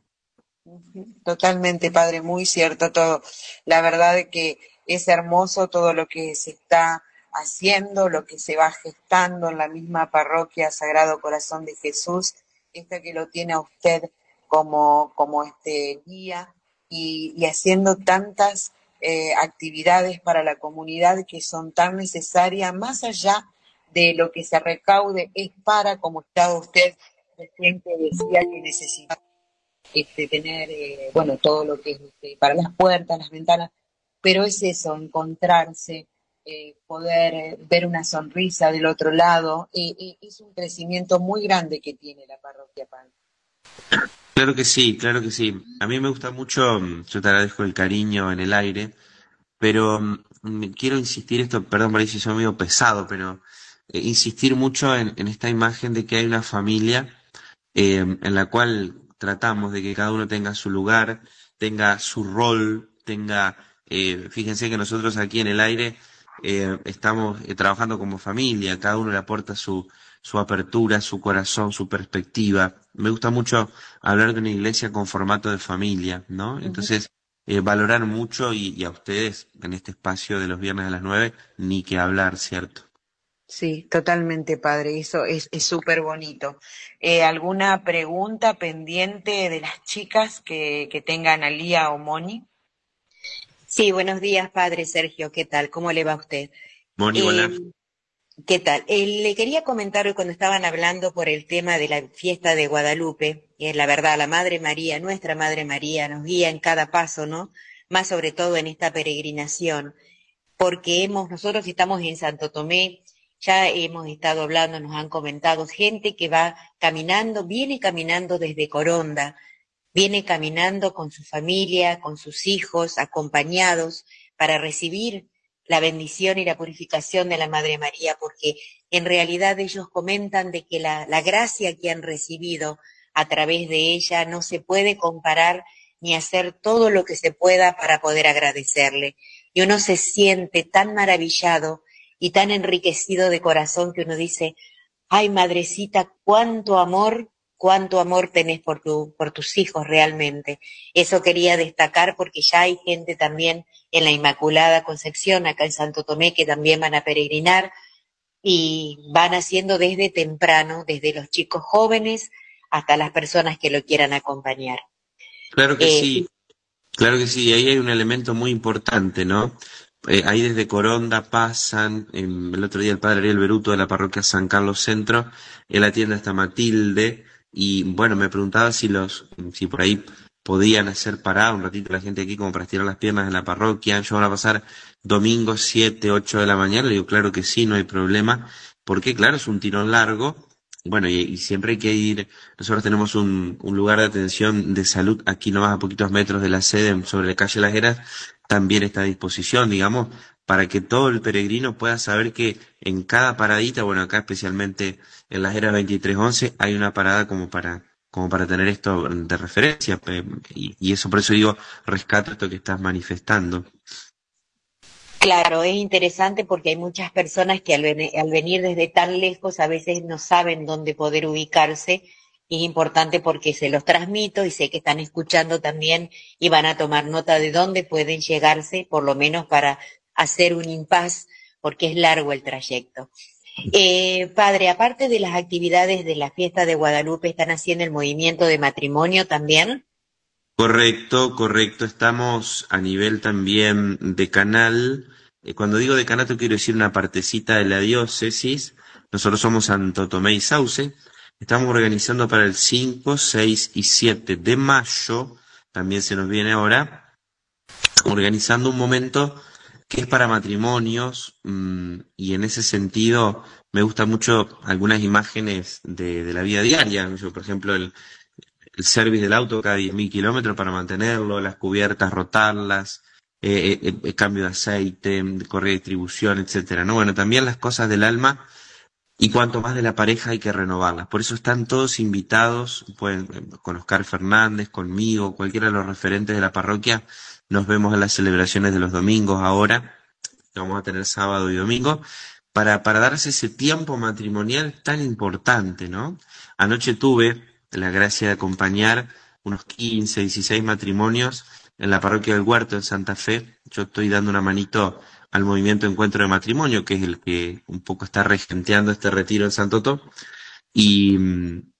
Totalmente, padre, muy cierto todo. La verdad que es hermoso todo lo que se está haciendo, lo que se va gestando en la misma parroquia Sagrado Corazón de Jesús, esta que lo tiene a usted como, como este guía y, haciendo tantas eh, actividades para la comunidad que son tan necesarias, más allá de lo que se recaude, es para, como estaba usted recién que decía que necesita este, tener, eh, bueno, todo lo que es este, para las puertas, las ventanas, pero es eso, encontrarse, eh, poder ver una sonrisa del otro lado, es un crecimiento muy grande que tiene la parroquia Pan. Claro que sí, claro que sí. A mí me gusta mucho, yo te agradezco el cariño en el aire, pero mm, quiero insistir esto, perdón por si soy medio pesado, pero eh, insistir mucho en, esta imagen de que hay una familia eh, en la cual tratamos de que cada uno tenga su lugar, tenga su rol, tenga, eh, fíjense que nosotros aquí en el aire eh, estamos trabajando como familia, cada uno le aporta su, su apertura, su corazón, su perspectiva. Me gusta mucho hablar de una iglesia con formato de familia, ¿no? Entonces, eh, valorar mucho y, y, a ustedes en este espacio de los viernes a las nueve, ni que hablar, ¿cierto? Sí, totalmente, padre. Eso es súper bonito. Eh, ¿Alguna pregunta pendiente de las chicas que, que tengan a Lía o Moni? Sí, buenos días, padre Sergio. ¿Qué tal? ¿Cómo le va a usted? Moni, hola. ¿Qué tal? Eh, le quería comentar hoy cuando estaban hablando por el tema de la fiesta de Guadalupe, y es la verdad, la Madre María, nuestra Madre María, nos guía en cada paso, ¿no? Más sobre todo en esta peregrinación, porque hemos, nosotros estamos en Santo Tomé, ya hemos estado hablando, nos han comentado, gente que va caminando, viene caminando desde Coronda, viene caminando con su familia, con sus hijos, acompañados, para recibir la bendición y la purificación de la Madre María, porque en realidad ellos comentan de que la, la gracia que han recibido a través de ella no se puede comparar ni hacer todo lo que se pueda para poder agradecerle. Y uno se siente tan maravillado y tan enriquecido de corazón que uno dice, ay madrecita, cuánto amor, cuánto amor tenés por, tu, por tus hijos realmente. Eso quería destacar porque ya hay gente también en la Inmaculada Concepción, acá en Santo Tomé, que también van a peregrinar y van haciendo desde temprano, desde los chicos jóvenes hasta las personas que lo quieran acompañar. Claro que eh, sí, claro que sí, ahí hay un elemento muy importante, ¿no? Eh, ahí desde Coronda pasan, eh, el otro día el padre Ariel Beruto de la parroquia San Carlos Centro, él atiende hasta Matilde, y bueno, me preguntaba si los, si por ahí podían hacer parar un ratito la gente aquí como para estirar las piernas en la parroquia, yo van a pasar domingo 7, 8 de la mañana, le digo claro que sí, no hay problema, porque claro, es un tirón largo, bueno, y, y, siempre hay que ir, nosotros tenemos un, un, lugar de atención de salud aquí nomás a poquitos metros de la sede sobre la calle Las Heras, también está a disposición, digamos, para que todo el peregrino pueda saber que en cada paradita, bueno, acá especialmente en las eras 2311, hay una parada como para, como para tener esto de referencia, y, eso por eso digo, rescato esto que estás manifestando. Claro, es interesante porque hay muchas personas que al, al, venir desde tan lejos a veces no saben dónde poder ubicarse es importante porque se los transmito y sé que están escuchando también y van a tomar nota de dónde pueden llegarse, por lo menos para hacer un impas, porque es largo el trayecto. Eh, padre, aparte de las actividades de la fiesta de Guadalupe, ¿están haciendo el movimiento de matrimonio también? Correcto, correcto. Estamos a nivel también de canal. Eh, cuando digo decanato quiero decir una partecita de la diócesis. Nosotros somos Santo Tomé y Sauce. Estamos organizando para el 5, 6 y 7 de mayo, también se nos viene ahora, organizando un momento que es para matrimonios mmm, y en ese sentido me gustan mucho algunas imágenes de, de la vida diaria. Por ejemplo, el, el service del auto cada 10.000 kilómetros para mantenerlo, las cubiertas, rotarlas, eh, eh, el cambio de aceite, correa de distribución, etcétera. ¿no? Bueno, también las cosas del alma y cuanto más de la pareja hay que renovarlas. Por eso están todos invitados, pueden, con Oscar Fernández, conmigo, cualquiera de los referentes de la parroquia. Nos vemos en las celebraciones de los domingos ahora, que vamos a tener sábado y domingo, para, para darse ese tiempo matrimonial tan importante, ¿no? Anoche tuve la gracia de acompañar unos 15, 16 matrimonios en la parroquia del Huerto en Santa Fe. Yo estoy dando una manito al movimiento Encuentro de Matrimonio, que es el que un poco está regenteando este retiro en Santo. Y,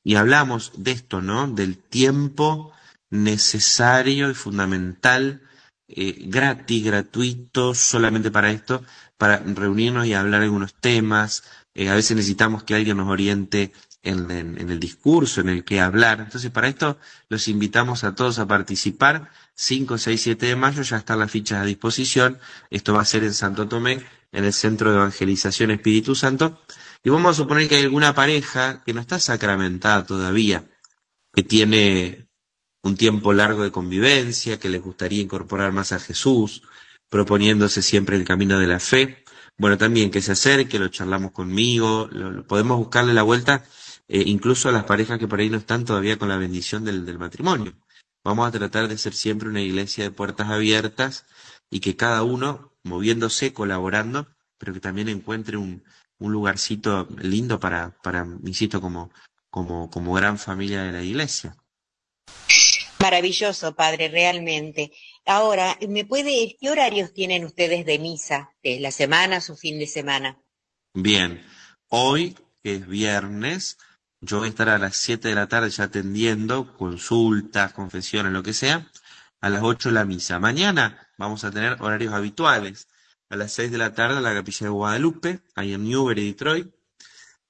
y hablamos de esto, ¿no? Del tiempo necesario y fundamental, eh, gratis, gratuito, solamente para esto, para reunirnos y hablar algunos temas. Eh, a veces necesitamos que alguien nos oriente en, en, el discurso, en el que hablar. Entonces, para esto los invitamos a todos a participar. 5, 6, 7 de mayo ya están las fichas a disposición. Esto va a ser en Santo Tomé, en el Centro de Evangelización Espíritu Santo. Y vamos a suponer que hay alguna pareja que no está sacramentada todavía, que tiene un tiempo largo de convivencia, que les gustaría incorporar más a Jesús, proponiéndose siempre el camino de la fe. Bueno, también que se acerque, lo charlamos conmigo, lo, podemos buscarle la vuelta, eh, incluso a las parejas que por ahí no están todavía con la bendición del, del matrimonio. Vamos a tratar de ser siempre una iglesia de puertas abiertas y que cada uno, moviéndose, colaborando, pero que también encuentre un, un lugarcito lindo para, para, insisto, como, como, como gran familia de la iglesia. Maravilloso, padre, realmente. Ahora, ¿me puede, qué horarios tienen ustedes de misa? ¿De la semana o fin de semana? Bien, hoy, que es viernes, yo voy a estar a las 7 de la tarde ya atendiendo consultas, confesiones, lo que sea. A las 8 la misa. Mañana vamos a tener horarios habituales. A las 6 de la tarde la capilla de Guadalupe, ahí en Newbury, Detroit.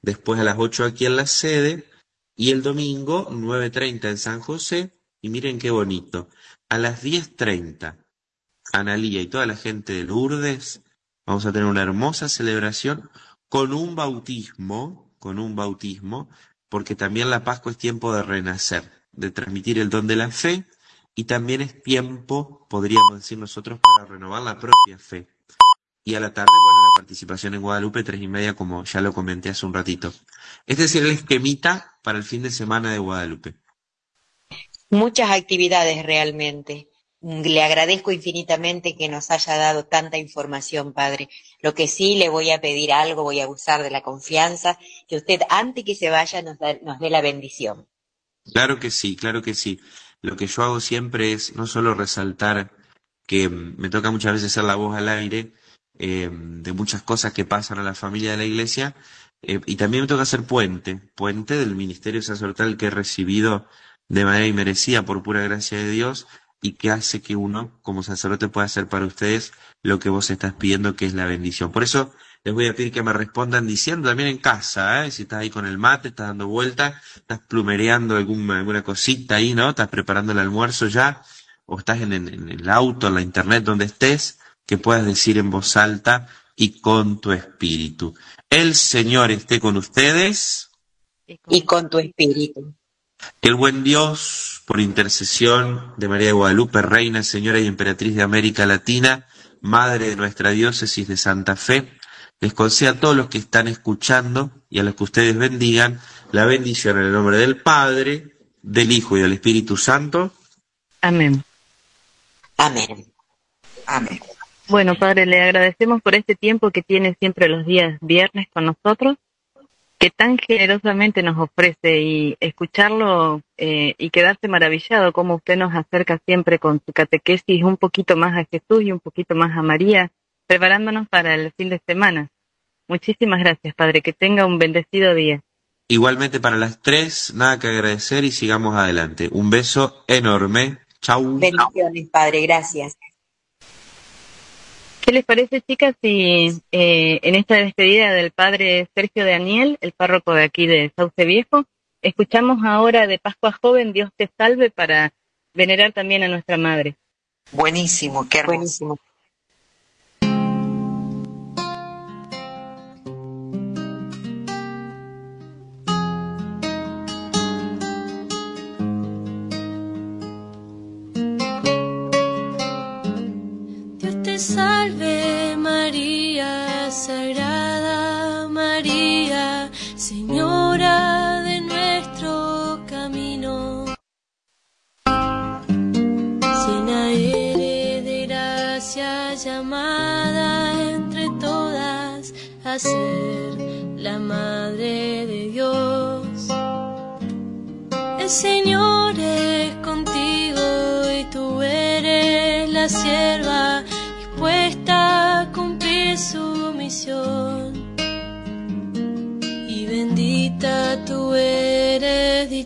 Después a las 8 aquí en la sede. Y el domingo, 9.30 en San José. Y miren qué bonito. A las 10.30, Analía y toda la gente de Lourdes, vamos a tener una hermosa celebración con un bautismo, con un bautismo porque también la Pascua es tiempo de renacer, de transmitir el don de la fe y también es tiempo, podríamos decir nosotros, para renovar la propia fe. Y a la tarde, bueno, la participación en Guadalupe, tres y media, como ya lo comenté hace un ratito. Este es el esquemita para el fin de semana de Guadalupe. Muchas actividades realmente. Le agradezco infinitamente que nos haya dado tanta información, Padre. Lo que sí le voy a pedir algo, voy a usar de la confianza, que usted antes que se vaya nos, dé la bendición. Claro que sí, claro que sí. Lo que yo hago siempre es no solo resaltar que me toca muchas veces ser la voz al aire eh, de muchas cosas que pasan a la familia de la iglesia, eh, y también me toca ser puente, puente del ministerio sacerdotal que he recibido de manera inmerecida por pura gracia de Dios y que hace que uno, como sacerdote, pueda hacer para ustedes lo que vos estás pidiendo, que es la bendición. Por eso les voy a pedir que me respondan diciendo también en casa, ¿eh? si estás ahí con el mate, estás dando vueltas, estás plumereando alguna, alguna cosita ahí, ¿no? Estás preparando el almuerzo ya, o estás en, en el auto, en la internet, donde estés, que puedas decir en voz alta y con tu espíritu. El Señor esté con ustedes. Y con tu espíritu. Que el buen Dios, por intercesión de María de Guadalupe, Reina, Señora y Emperatriz de América Latina, Madre de nuestra diócesis de Santa Fe, les conceda a todos los que están escuchando y a los que ustedes bendigan la bendición en el nombre del Padre, del Hijo y del Espíritu Santo. Amén. Amén. Amén. Bueno, Padre, le agradecemos por este tiempo que tiene siempre los días viernes con nosotros que tan generosamente nos ofrece y escucharlo eh, y quedarse maravillado como usted nos acerca siempre con su catequesis un poquito más a Jesús y un poquito más a María, preparándonos para el fin de semana. Muchísimas gracias, Padre, que tenga un bendecido día. Igualmente para las tres, nada que agradecer y sigamos adelante. Un beso enorme. Chau. Bendiciones, Padre, gracias. ¿Qué les parece, chicas, si eh, en esta despedida del padre Sergio Daniel, el párroco de aquí de Sauce Viejo, escuchamos ahora de Pascua Joven, Dios te salve, para venerar también a nuestra madre? Buenísimo, qué Buenísimo. Salve María, Sagrada María, Señora de nuestro camino. Llena eres de gracia, llamada entre todas a ser la Madre de Dios. El Señor es contigo y tú eres la sierva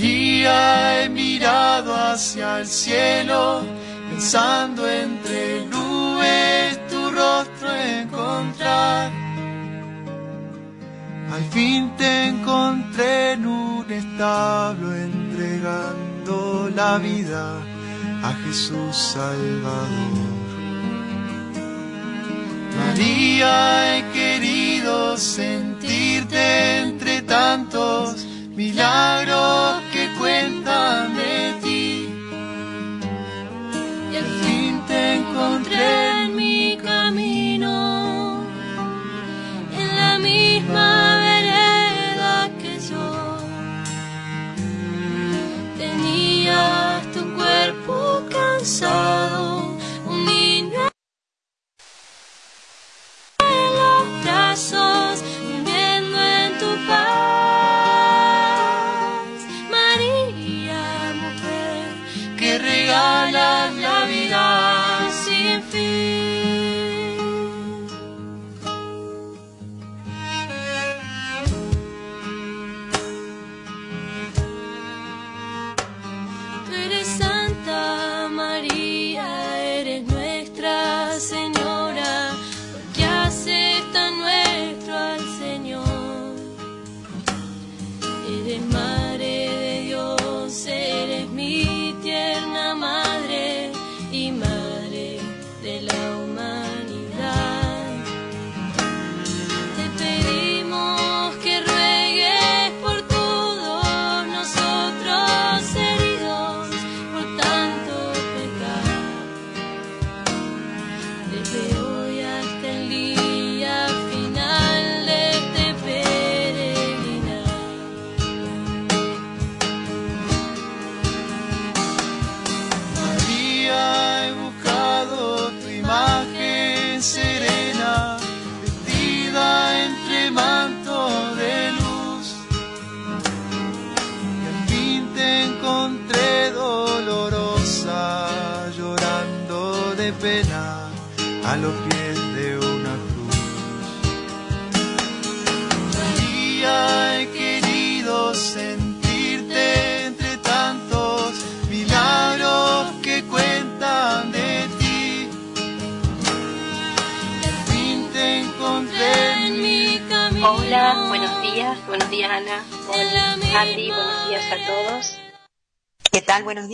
María, he mirado hacia el cielo, el pensando entre nubes tu rostro encontrar. Al fin te encontré en un establo entregando la vida a Jesús Salvador. María, he querido sentirte entre tantos milagros que cuentan de ti. Y al fin te encontré en mi camino, en la misma vereda que yo. Tenías tu cuerpo cansado,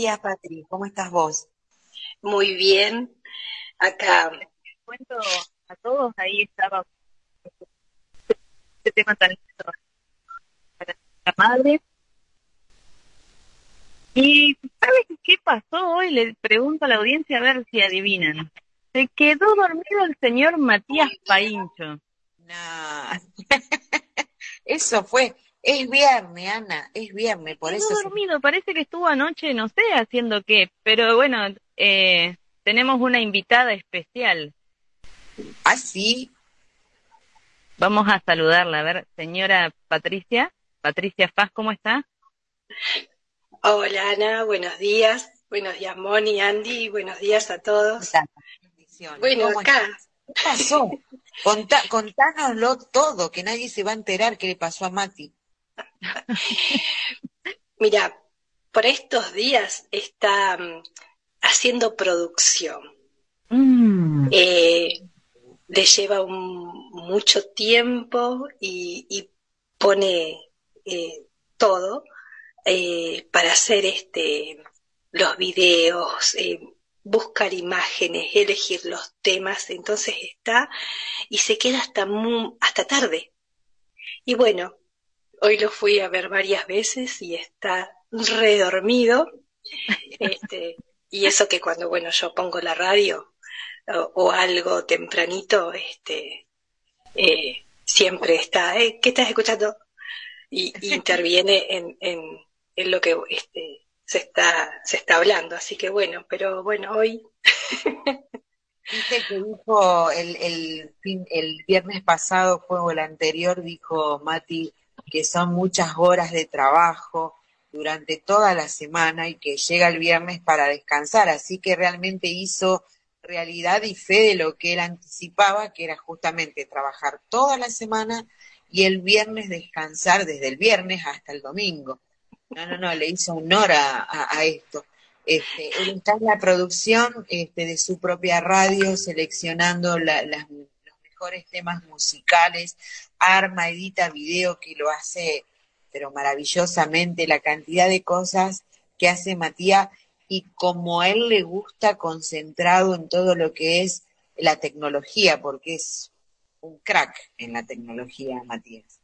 días, Patri. ¿Cómo estás vos? Muy bien, acá cuento a todos, ahí estaba este tema tan lindo para la madre. Y ¿sabes qué pasó hoy? Le pregunto a la audiencia a ver si adivinan. Se quedó dormido el señor Matías Paincho. No. Eso fue. Es viernes, Ana, es viernes, por Quedó eso. se- dormido, parece que estuvo anoche, no sé haciendo qué, pero bueno, eh, tenemos una invitada especial. ¿Ah, sí? Vamos a saludarla, a ver, señora Patricia, Patricia Faz, ¿cómo está? Hola Ana, buenos días, buenos días Moni, Andy, buenos días a todos. Bueno, ¿Cómo acá, estás? ¿Qué pasó? Contá, contánoslo todo, que nadie se va a enterar qué le pasó a Mati. Mira, por estos días está mm, haciendo producción. Eh, le lleva un- mucho tiempo y, y pone eh, todo eh, para hacer este los videos, eh, buscar imágenes, elegir los temas, entonces está y se queda hasta hasta tarde. Y bueno, hoy lo fui a ver varias veces y está redormido. Este, y eso que cuando bueno yo pongo la radio o, o algo tempranito, este, eh, siempre está, "Eh, ¿qué estás escuchando? Y, y interviene en, en, en lo que este, se está, se está hablando. Así que bueno, pero bueno, hoy Viste que dijo el, el, fin, el viernes pasado, fue o el anterior, dijo Mati que son muchas horas de trabajo durante toda la semana y que llega el viernes para descansar. Así que realmente hizo realidad y fe de lo que él anticipaba, que era justamente trabajar toda la semana y el viernes descansar desde el viernes hasta el domingo. No, no, no, le hizo honor a, esto. Este, él está en la producción este, de su propia radio, seleccionando la, las, mejores temas musicales, arma, edita video, que lo hace, pero maravillosamente, la cantidad de cosas que hace Matías y como a él le gusta concentrado en todo lo que es la tecnología, porque es un crack en la tecnología, Matías.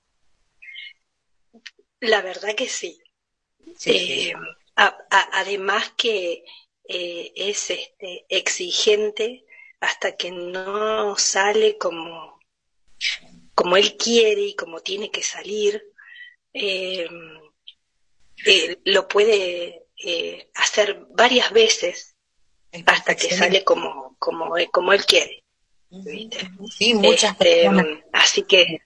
La verdad que sí. Eh, además que eh, es este, exigente hasta que no sale como, como él quiere y como tiene que salir, eh, lo puede hacer varias veces hasta que sale como, como, como él quiere. Sí, muchas este, Así que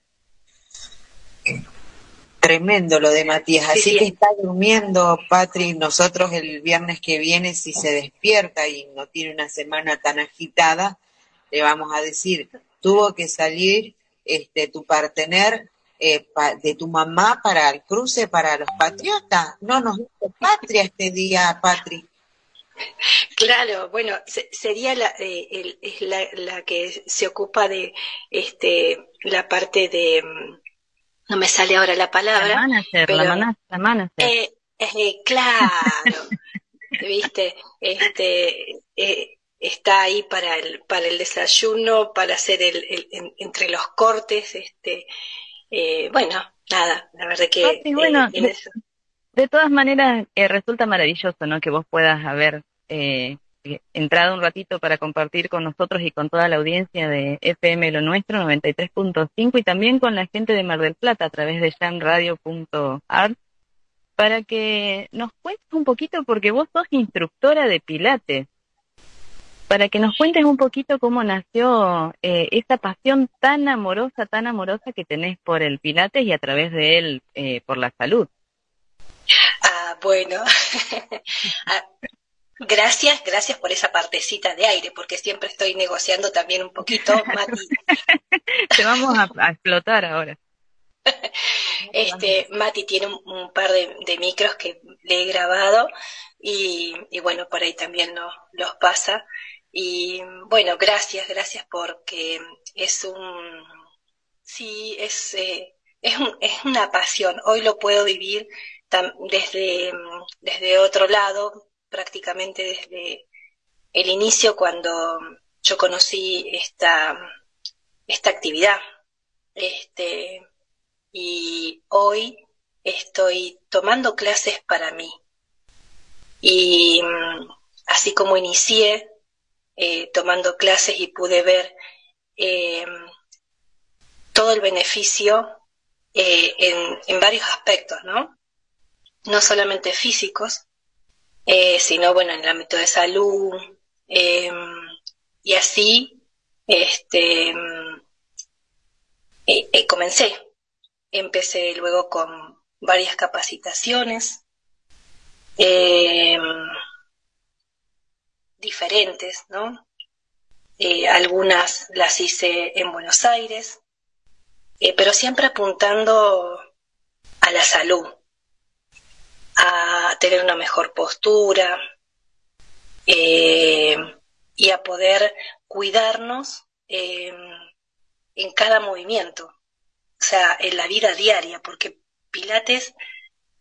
Tremendo lo de Matías. Así que está durmiendo, Patri. Nosotros el viernes que viene, si se despierta y no tiene una semana tan agitada, le vamos a decir, tuvo que salir este tu partener eh, de tu mamá para el cruce para los patriotas. No nos dice patria este día, Patri. Claro, bueno, sería la, eh, es la, la, que se ocupa de este la parte de mm, no me sale ahora la palabra. La manager, la, manager. Eh, eh, claro, viste, este, eh, está ahí para el, para el desayuno, para hacer el, el entre los cortes, este, eh, bueno, nada, la verdad que bueno, de, todas maneras resulta maravilloso, ¿no? Que vos puedas haber eh, entrado un ratito para compartir con nosotros y con toda la audiencia de FM Lo Nuestro 93.5 y también con la gente de Mar del Plata a través de jamradio.art para que nos cuentes un poquito, porque vos sos instructora de Pilates, para que nos cuentes un poquito cómo nació eh, esa pasión tan amorosa, tan amorosa que tenés por el Pilates y a través de él eh, por la salud. Ah, bueno, ah, Gracias, gracias por esa partecita de aire, porque siempre estoy negociando también un poquito, Mati. Te vamos a, explotar ahora. Este, Mati tiene un, par de, micros que le he grabado y, bueno, por ahí también los pasa. Y bueno, gracias, gracias porque es un, sí, es, eh, es, un, es una pasión. Hoy lo puedo vivir desde, desde otro lado, prácticamente desde el inicio cuando yo conocí esta, esta actividad. Este, y hoy estoy tomando clases para mí. Y mm, así como inicié eh, tomando clases y pude ver eh, todo el beneficio eh, en, en varios aspectos, ¿no? No solamente físicos, eh, sino bueno, en el ámbito de salud, eh, y así este, eh, comencé. Empecé luego con varias capacitaciones diferentes, ¿no? algunas las hice en Buenos Aires, pero siempre apuntando a la salud, a tener una mejor postura eh, y a poder cuidarnos eh, en cada movimiento, o sea, en la vida diaria, porque Pilates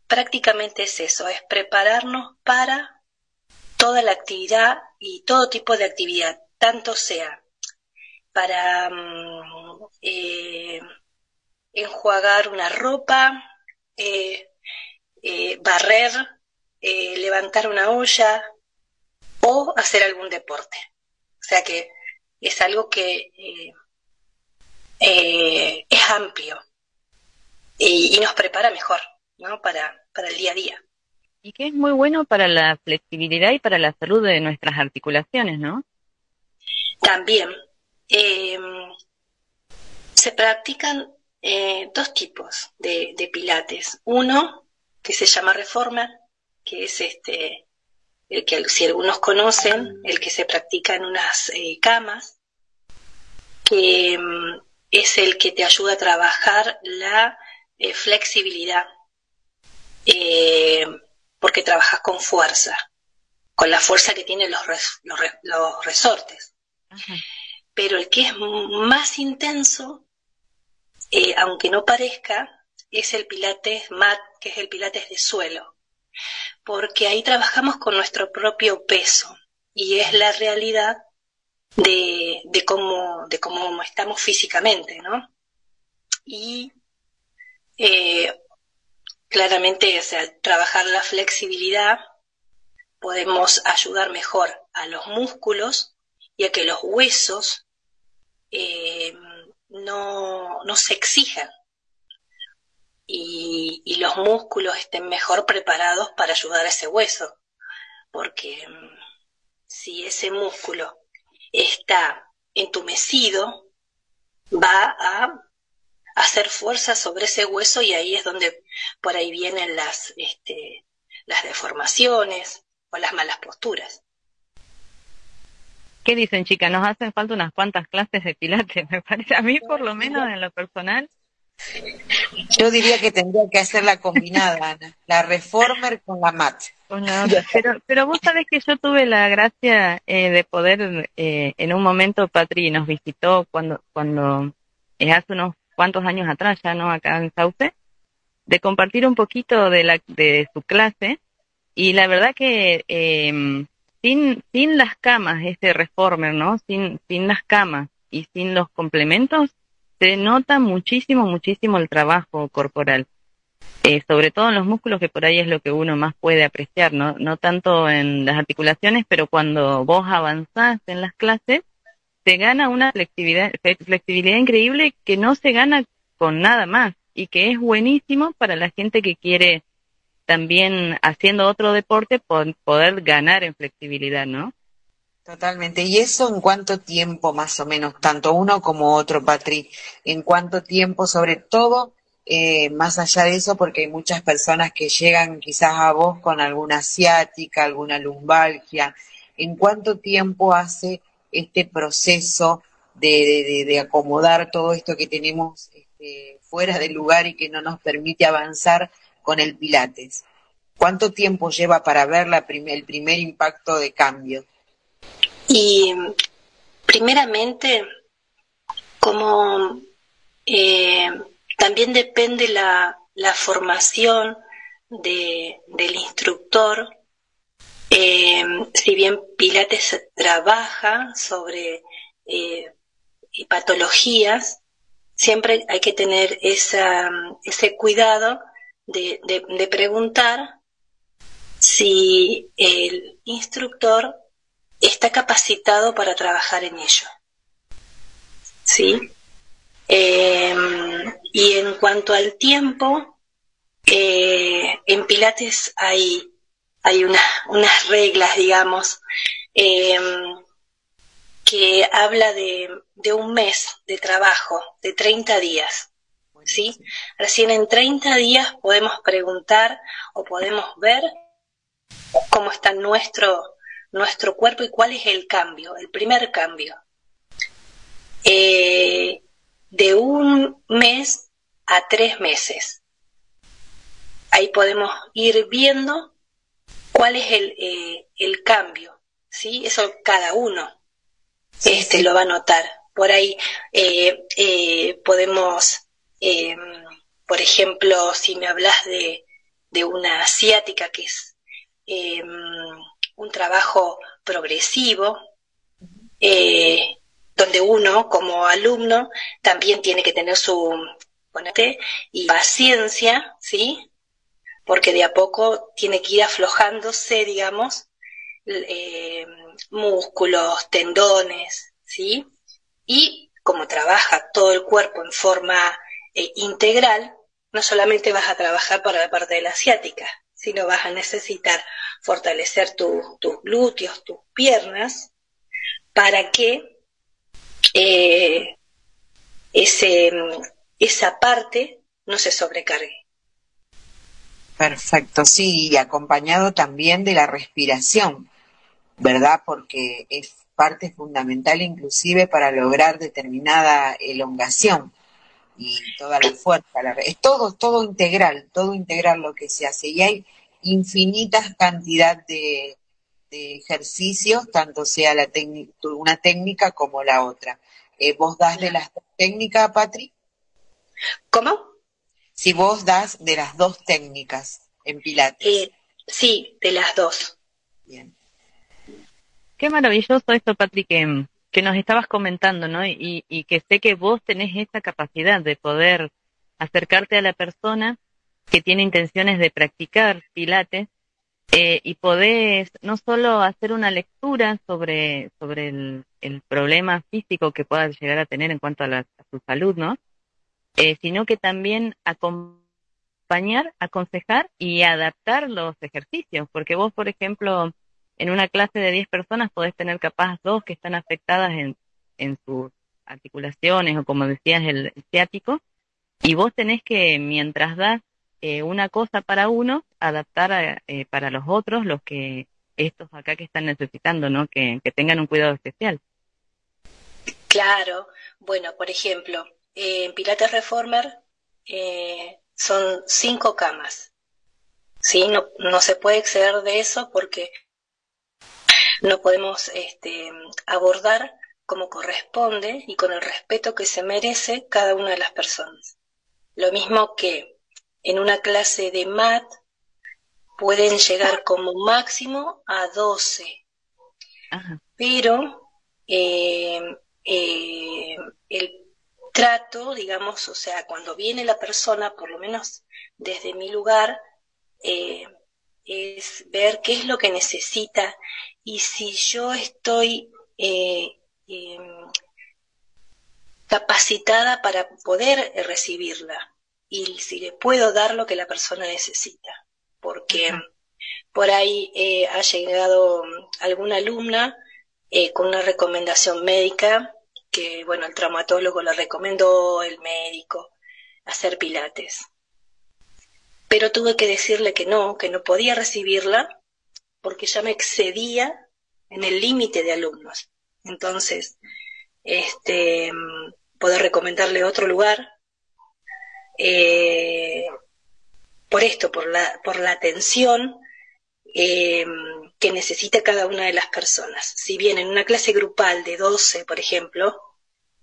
prácticamente es eso, es prepararnos para toda la actividad y todo tipo de actividad, tanto sea para mm, eh, enjuagar una ropa, barrer, eh, levantar una olla o hacer algún deporte. O sea que es algo que eh, es amplio y, nos prepara mejor ¿no? para, para el día a día. Y que es muy bueno para la flexibilidad y para la salud de nuestras articulaciones, ¿no? También. se practican dos tipos de, de, pilates. Uno que se llama Reforma, que es este, el que si algunos conocen, el que se practica en unas eh, camas, que mm, es el que te ayuda a trabajar la eh, flexibilidad, eh, porque trabajas con fuerza. con la fuerza que tienen los, los, resortes. Pero el que es más intenso, aunque no parezca, es el pilates mat, que es el pilates de suelo. Porque ahí trabajamos con nuestro propio peso y es la realidad de, cómo, de cómo estamos físicamente, ¿no? Y eh, claramente, o sea, trabajar la flexibilidad, podemos ayudar mejor a los músculos y a que los huesos eh, no, no, se exijan y, y, los músculos estén mejor preparados para ayudar a ese hueso. Porque mm, si ese músculo está entumecido, va a hacer fuerza sobre ese hueso y ahí es donde por ahí vienen las, este, las deformaciones o las malas posturas. ¿Qué dicen, chicas? Nos hacen falta unas cuantas clases de pilates, me parece. A mí, por lo menos, en lo personal. Yo diría que tendría que hacer la combinada, Ana. La reformer con la mat. Pero, pero vos sabés que yo tuve la gracia eh, de poder, eh, en un momento, Patri nos visitó cuando, cuando eh, hace unos cuantos años atrás ya, ¿no? Acá en Sauce, de compartir un poquito de, la, de su clase. Y la verdad que eh, sin, sin las camas, este reformer, ¿no? Sin, sin las camas y sin los complementos, se nota muchísimo, muchísimo el trabajo corporal. Eh, sobre todo en los músculos, que por ahí es lo que uno más puede apreciar, ¿no? No tanto en las articulaciones, pero cuando vos avanzás en las clases, se gana una flexibilidad, flexibilidad increíble que no se gana con nada más y que es buenísimo para la gente que quiere también haciendo otro deporte poder ganar en flexibilidad, ¿no? Totalmente. ¿Y eso en cuánto tiempo más o menos, tanto uno como otro, Patri? ¿En cuánto tiempo, sobre todo, eh, más allá de eso, porque hay muchas personas que llegan quizás a vos con alguna asiática, alguna lumbalgia, ¿en cuánto tiempo hace este proceso de, de, acomodar todo esto que tenemos este, fuera del lugar y que no nos permite avanzar con el Pilates? ¿Cuánto tiempo lleva para ver la el primer impacto de cambio? Y primeramente, como eh, también depende la, la formación de, del instructor, eh, si bien Pilates trabaja sobre eh, patologías, siempre hay que tener esa, ese cuidado de, de, preguntar si el instructor está capacitado para trabajar en ello. ¿Sí? Em, y en cuanto al tiempo, eh, en Pilates hay hay unas reglas, digamos, em, que habla de, un mes de trabajo, de 30 días. ¿sí? Recién en 30 días podemos preguntar o podemos ver cómo está nuestro, nuestro cuerpo y cuál es el cambio, el primer cambio. Eh, de un mes a tres meses. Ahí podemos ir viendo cuál es el, eh, el cambio, ¿sí? Eso cada uno este, lo va a notar. Por ahí eh, eh, podemos, em, por ejemplo, si me hablas de, de una asiática que es un trabajo progresivo, donde uno como alumno también tiene que tener su y paciencia, ¿sí? porque de a poco tiene que ir aflojándose, digamos, eh, músculos, tendones, ¿sí? Y como trabaja todo el cuerpo en forma eh, integral, no solamente vas a trabajar para la parte de la asiática, sino vas a necesitar fortalecer tus glúteos, tus piernas, para que eh, ese, esa parte no se sobrecargue. Perfecto, sí, y acompañado también de la respiración, ¿verdad? Porque es parte fundamental inclusive para lograr determinada elongación y toda la fuerza. es todo, todo integral, todo integral lo que se hace. Y hay infinitas cantidad de, ejercicios, tanto sea la una técnica como la otra. Eh, ¿Vos das de las dos técnicas, Patri? ¿Cómo? Si vos das de las dos técnicas en Pilates. Eh, sí, de las dos. Bien. Qué maravilloso esto, Patri, que, que nos estabas comentando, ¿no? Y, y que sé que vos tenés esa capacidad de poder acercarte a la persona que tiene intenciones de practicar Pilates eh, y podés no solo hacer una lectura sobre, sobre el, problema físico que pueda llegar a tener en cuanto a, la, su salud, ¿no? Eh, sino que también acompañar, aconsejar y adaptar los ejercicios, porque vos, por ejemplo, en una clase de 10 personas podés tener capaz dos que están afectadas en, en sus articulaciones o como decías el ciático, y vos tenés que, mientras das eh, una cosa para uno, adaptar eh, para los otros los que estos acá que están necesitando, ¿no? Que, tengan un cuidado especial. Claro, bueno, por ejemplo, en Pilates Reformer eh, son cinco camas, ¿sí? No, no se puede exceder de eso porque no podemos este, abordar como corresponde y con el respeto que se merece cada una de las personas. Lo mismo que en una clase de mat pueden llegar como máximo a 12. Pero eh, eh, el trato, digamos, o sea, cuando viene la persona, por lo menos desde mi lugar, eh, es ver qué es lo que necesita. Y si yo estoy em, capacitada para poder recibirla y si le puedo dar lo que la persona necesita. Porque por ahí eh, ha llegado alguna alumna eh, con una recomendación médica que, bueno, el traumatólogo le recomendó, el médico, hacer pilates. Pero tuve que decirle que no, que no podía recibirla porque ya me excedía en el límite de alumnos. Entonces, este, poder recomendarle otro lugar, eh, por esto, por la, por la atención eh, que necesita cada una de las personas. Si bien en una clase grupal de 12, por ejemplo,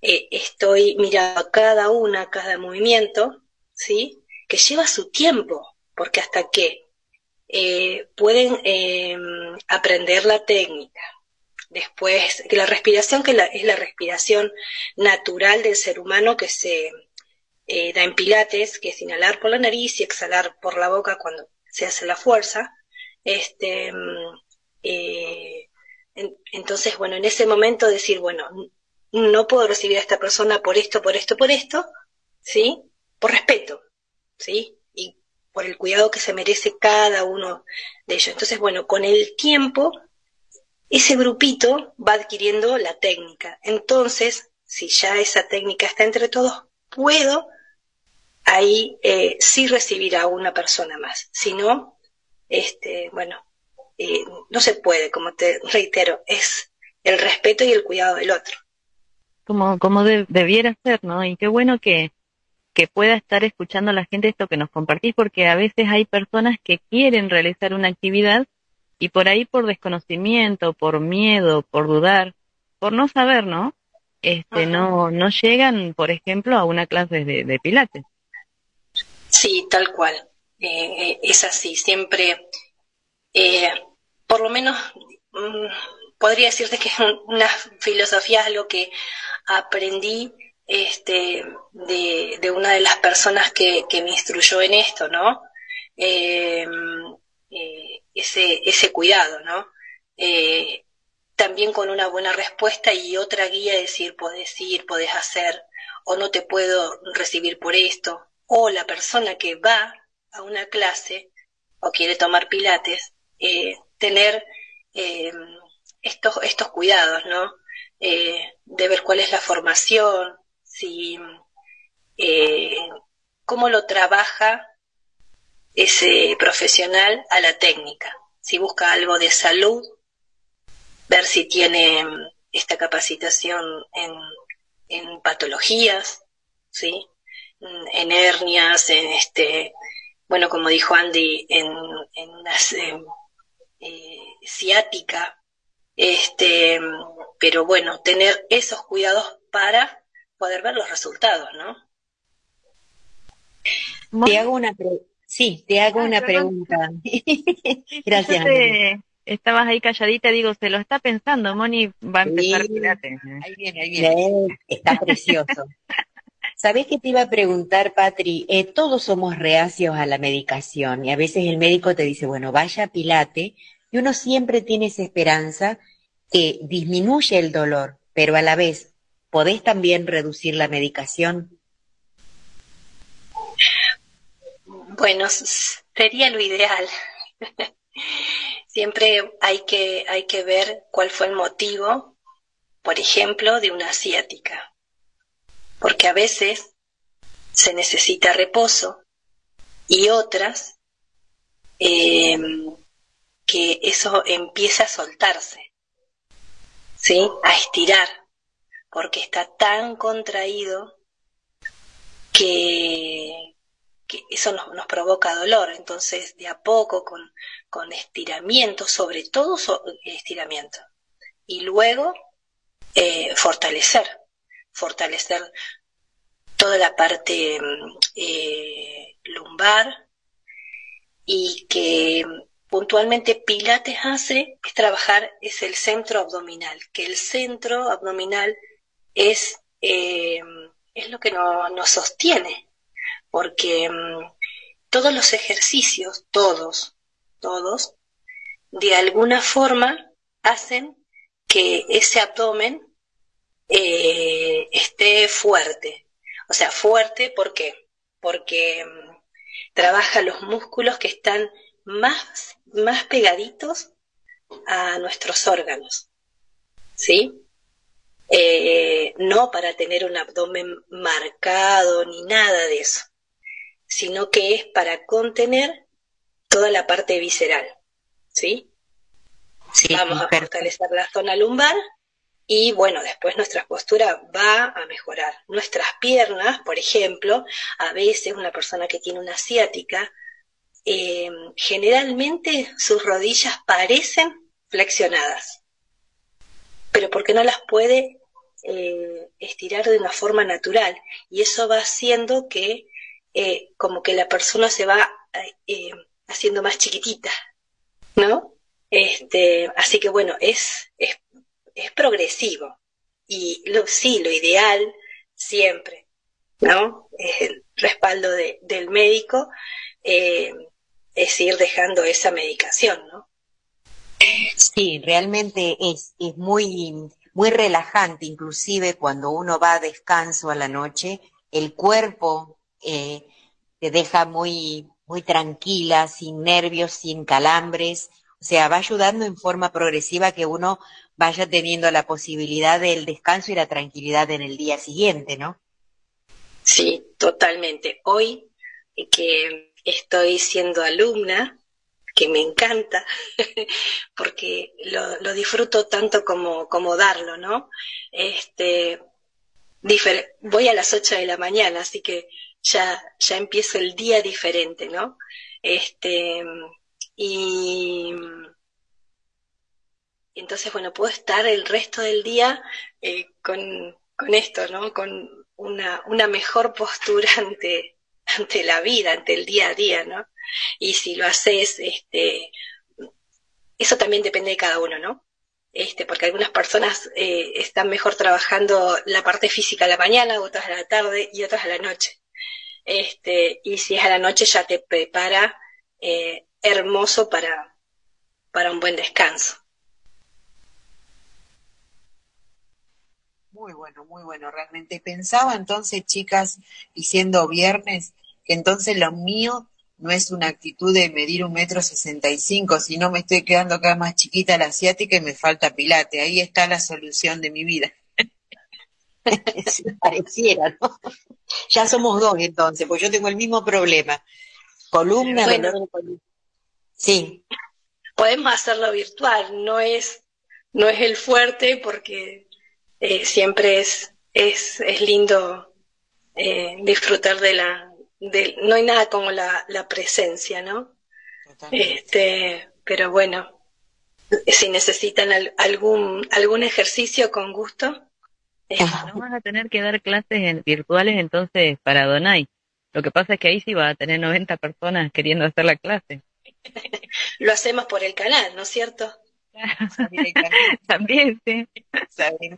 eh, estoy mirando a cada una, cada movimiento, ¿sí? Que lleva su tiempo, porque hasta que pueden aprender la técnica, Después, que la respiración, que es la respiración natural del ser humano que se eh, da en pilates, que es inhalar por la nariz y exhalar por la boca cuando se hace la fuerza. Este, mm, eh, entonces, bueno, en ese momento decir, bueno, no puedo recibir a esta persona por esto, por esto, por esto, ¿sí? Por respeto, ¿sí? Y por el cuidado que se merece cada uno de ellos. Entonces, bueno, con el tiempo ese grupito va adquiriendo la técnica. Entonces, si ya esa técnica está entre todos, puedo ahí eh, sí recibir a una persona más. Si no, este, bueno, eh, no se puede, como te reitero, es el respeto y el cuidado del otro. Como, como debiera ser, ¿no? Y qué bueno que, que pueda estar escuchando a la gente esto que nos compartís, porque a veces hay personas que quieren realizar una actividad y por ahí por desconocimiento, por miedo, por dudar, por no saber, ¿no? Este, no, no llegan, por ejemplo, a una clase de, pilates. Sí, tal cual. Eh, eh, es así, siempre, eh, por lo menos, mm, podría decirte que es una filosofía, lo que aprendí este, de, una de las personas que, me instruyó en esto, ¿no? Eh, ese, ese cuidado, ¿no? También con una buena respuesta y otra guía, decir, podés ir, podés hacer, o no te puedo recibir por esto, o la persona que va a una clase o quiere tomar pilates, eh, tener estos, estos cuidados, ¿no? de ver cuál es la formación, si, cómo lo trabaja ese profesional a la técnica. Si busca algo de salud, ver si tiene mm, esta capacitación en, en patologías, ¿sí? En hernias, en este, bueno, como dijo Andy, en, en, eh, ciática, este, pero bueno, tener esos cuidados para poder ver los resultados, ¿no? Te hago una sí, te hago una pregunta. Gracias. estabas ahí calladita, digo, se lo está pensando, Moni va a empezar Pilates. Ahí viene, ahí viene. Está precioso. ¿Sabés qué te iba a preguntar, Patri? Eh, todos somos reacios a la medicación y a veces el médico te dice, bueno, vaya a Pilate y uno siempre tiene esa esperanza que disminuye el dolor, pero a la vez, ¿podés también reducir la medicación? Bueno, sería lo ideal. Siempre hay que, hay que ver cuál fue el motivo, por ejemplo, de una asiática. Porque a veces se necesita reposo y otras eh, que eso empieza a soltarse, ¿sí? A estirar, porque está tan contraído que eso nos, provoca dolor. Entonces, de a poco, con, con estiramiento, sobre todo estiramiento. Y luego, eh, fortalecer, fortalecer toda la parte eh, lumbar y que puntualmente Pilates hace es trabajar, es el centro abdominal, que el centro abdominal es, eh, es lo que nos sostiene, porque mm, todos los ejercicios, todos, todos, de alguna forma hacen que ese abdomen eh, esté fuerte. O sea, fuerte, ¿por qué? Porque mm, trabaja los músculos que están más, más pegaditos a nuestros órganos. ¿Sí? Eh, no para tener un abdomen marcado ni nada de eso sino que es para contener toda la parte visceral. ¿Sí? Vamos a fortalecer la zona lumbar y bueno, después nuestra postura va a mejorar. Nuestras piernas, por ejemplo, a veces una persona que tiene una ciática, eh, generalmente sus rodillas parecen flexionadas, pero porque no las puede eh, estirar de una forma natural y eso va haciendo que eh, como que la persona se va haciendo más chiquitita, ¿no? Este, así que bueno, es, es, es progresivo. Y lo, sí, lo ideal siempre, ¿no? Es el respaldo de, del médico, eh, es ir dejando esa medicación, ¿no? Sí, realmente es, es muy, muy relajante, inclusive cuando uno va a descanso a la noche, el cuerpo eh, te deja muy, muy tranquila, sin nervios, sin calambres. O sea, va ayudando en forma progresiva que uno vaya teniendo la posibilidad del descanso y la tranquilidad en el día siguiente, ¿no? Sí, totalmente. Hoy que estoy siendo alumna, que me encanta, porque lo, lo, disfruto tanto como, como darlo, ¿no? Este, voy a las 8 de la mañana, así que ya, ya empiezo el día diferente, ¿no? Este, y entonces, bueno, puedo estar el resto del día eh, con, con esto, ¿no? Con una, una mejor postura ante, ante la vida, ante el día a día, ¿no? Y si lo haces, este, eso también depende de cada uno, ¿no? Este, porque algunas personas eh, están mejor trabajando la parte física a la mañana, otras a la tarde y otras a la noche este, y si es a la noche ya te prepara eh, hermoso para, para un buen descanso. Muy bueno, muy bueno, realmente. Pensaba entonces, chicas, diciendo viernes, que entonces lo mío no es una actitud de medir un metro sesenta y cinco, sino me estoy quedando cada más chiquita la asiática y me falta pilate. Ahí está la solución de mi vida. si pareciera, ¿no? Ya somos dos entonces, pues yo tengo el mismo problema. Columna, bueno, Sí. Podemos hacerlo virtual, no es, no es el fuerte porque eh, siempre es, es, es lindo eh, disfrutar de la, de, no hay nada como la, la presencia, ¿no? Este, pero bueno, si necesitan algún, algún ejercicio con gusto. No vas a tener que dar clases virtuales entonces para Donai. Lo que pasa es que ahí sí va a tener 90 personas queriendo hacer la clase. Lo hacemos por el canal, ¿no es cierto? También, sí.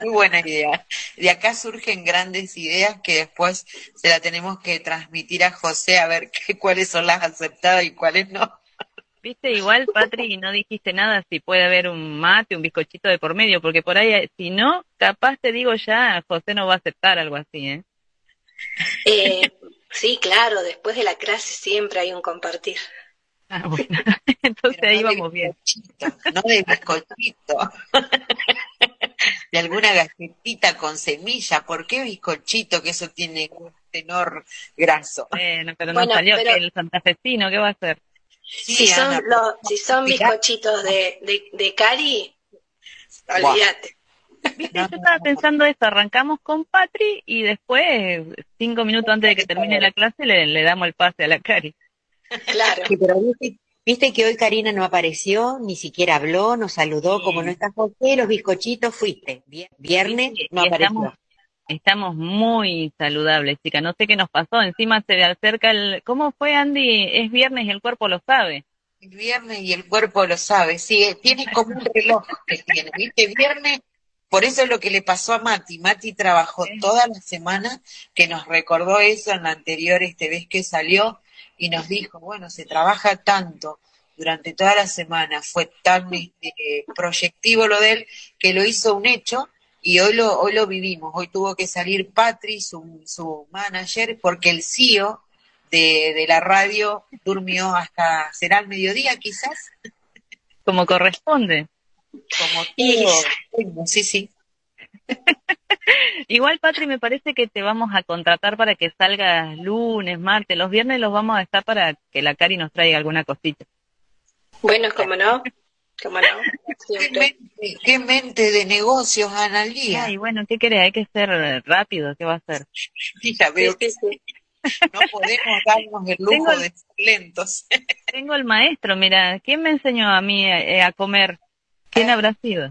Muy buena idea. De acá surgen grandes ideas que después se la tenemos que transmitir a José a ver qué, cuáles son las aceptadas y cuáles no. Viste, igual, Patri, no dijiste nada si puede haber un mate, un bizcochito de por medio, porque por ahí, si no, capaz te digo ya, José no va a aceptar algo así, ¿eh? eh sí, claro, después de la clase siempre hay un compartir. Ah, bueno, entonces ahí vamos bien. No de bizcochito. de alguna galletita con semilla. ¿Por qué bizcochito? Que eso tiene un tenor graso. Bueno, pero no salió que el santafesino, ¿qué va a hacer? si, son los, si son bizcochitos de, de, de cari, olvídate. Viste, yo estaba pensando eso, arrancamos con Patri y después, cinco minutos antes de que termine la clase, le, le damos el pase a la Cari. Claro. pero viste, que hoy Karina no apareció, ni siquiera habló, nos saludó, como no está José, los bizcochitos fuiste. Viernes no apareció. Estamos, muy saludables, chica. No sé qué nos pasó. Encima se acerca el. ¿Cómo fue, Andy? Es viernes y el cuerpo lo sabe. Viernes y el cuerpo lo sabe. Sí, tiene como un reloj que tiene. ¿Viste? Viernes por eso es lo que le pasó a Mati. Mati trabajó toda la semana, que nos recordó eso en la anterior este vez que salió, y nos dijo, bueno, se trabaja tanto durante toda la semana, fue tan este, proyectivo lo de él, que lo hizo un hecho, y hoy lo, hoy lo vivimos. Hoy tuvo que salir Patri, su, su manager, porque el CEO de, de la radio durmió hasta, será el mediodía quizás. Como corresponde. Como todo. Sí, sí. Igual, Patri, me parece que te vamos a contratar para que salgas lunes, martes, los viernes los vamos a estar para que la Cari nos traiga alguna cosita. Bueno, como no, como no. ¿Qué mente, de negocios, Analía? Y bueno, ¿qué querés? Hay que ser rápido, ¿qué va a hacer? Sí, ya veo que no podemos darnos el lujo de ser lentos. tengo el maestro, mira, ¿quién me enseñó a mí eh, a comer? ¿Quién habrá sido?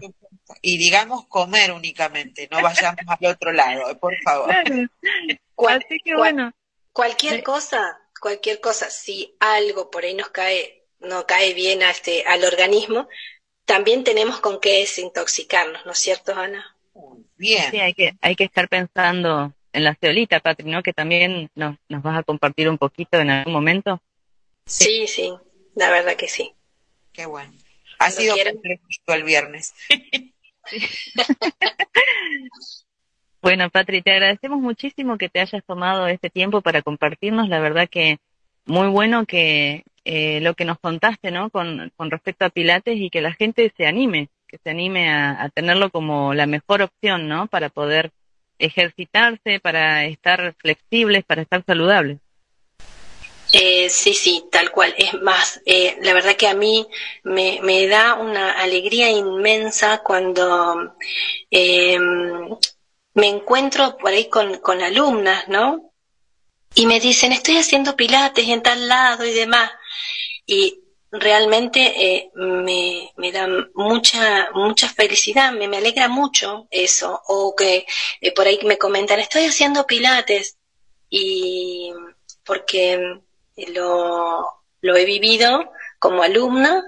Y digamos comer únicamente, no vayamos al otro lado, por favor. Así que bueno. Cualquier cosa, cualquier cosa, si algo por ahí nos cae, no cae bien a este, al organismo, también tenemos con qué desintoxicarnos, ¿no es cierto, Ana? Bien. Sí, hay que, hay que estar pensando en la ceolita, Patri, ¿no? Que también nos, nos vas a compartir un poquito en algún momento. Sí, sí, la verdad que sí. Qué bueno. Ha sido complejito el viernes. bueno, Patri, te agradecemos muchísimo que te hayas tomado este tiempo para compartirnos. La verdad que muy bueno que eh, lo que nos contaste, ¿no? Con, respecto a Pilates y que la gente se anime, que se anime a, a tenerlo como la mejor opción, ¿no? Para poder ejercitarse, para estar flexibles, para estar saludables. Eh, sí, sí, tal cual. Es más, eh, la verdad que a mí me, me da una alegría inmensa cuando eh, me encuentro por ahí con, con alumnas, ¿no? Y me dicen, estoy haciendo pilates en tal lado y demás. Y realmente eh, me, me da mucha mucha felicidad, me, me alegra mucho eso. O que eh, por ahí me comentan, estoy haciendo pilates. Y porque lo, lo he vivido como alumna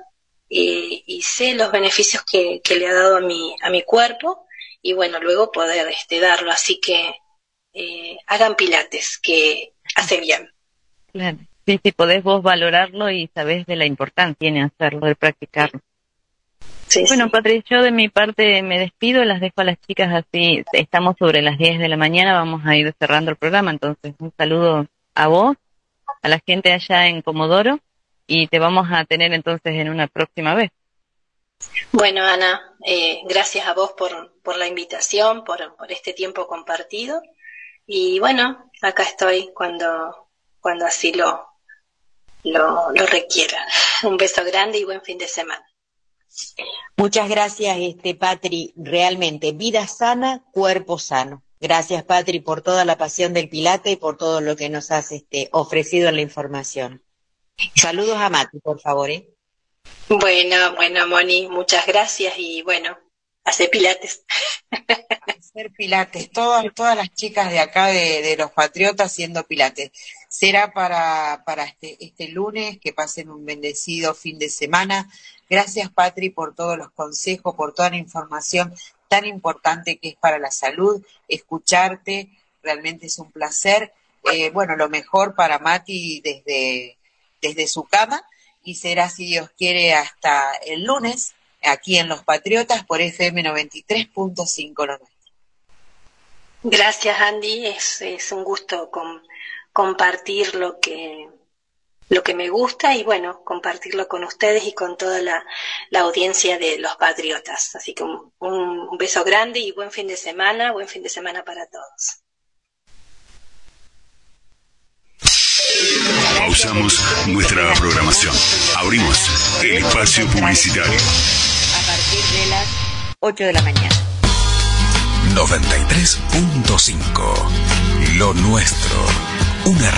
y, sé los beneficios que, que, le ha dado a mi, a mi cuerpo y bueno, luego poder este, darlo. Así que eh, hagan pilates, que hace bien. Claro. Sí, sí, podés vos valorarlo y sabés de la importancia de hacerlo, de practicarlo. Sí, bueno, Patricio, de mi parte me despido, las dejo a las chicas así. Estamos sobre las 10 de la mañana, vamos a ir cerrando el programa, entonces un saludo a vos a la gente allá en Comodoro y te vamos a tener entonces en una próxima vez. Bueno, Ana, eh, gracias a vos por, por la invitación, por, por este tiempo compartido. Y bueno, acá estoy cuando, cuando así lo, lo, lo requiera. Un beso grande y buen fin de semana. Muchas gracias, este Patri. Realmente, vida sana, cuerpo sano. Gracias, Patri, por toda la pasión del Pilate y por todo lo que nos has este, ofrecido en la información. Saludos a Mati, por favor. ¿eh? Bueno, bueno, Moni, muchas gracias y bueno, hace pilates. Hacer pilates, todas, todas las chicas de acá de, de los Patriotas haciendo pilates. Será para, para este, este lunes, que pasen un bendecido fin de semana. Gracias, Patri, por todos los consejos, por toda la información tan importante que es para la salud. Escucharte, realmente es un placer. Eh, bueno, lo mejor para Mati desde, desde su cama y será, si Dios quiere, hasta el lunes aquí en Los Patriotas por FM 93.5 lo nuestro. Gracias, Andy. Es, es un gusto con, compartir lo que, lo que me gusta y bueno, compartirlo con ustedes y con toda la, la audiencia de los patriotas. Así que un, un, beso grande y buen fin de semana, buen fin de semana para todos. Pausamos nuestra programación. Abrimos el espacio publicitario. A partir de las 8 de la mañana. 93.5. Lo nuestro. Una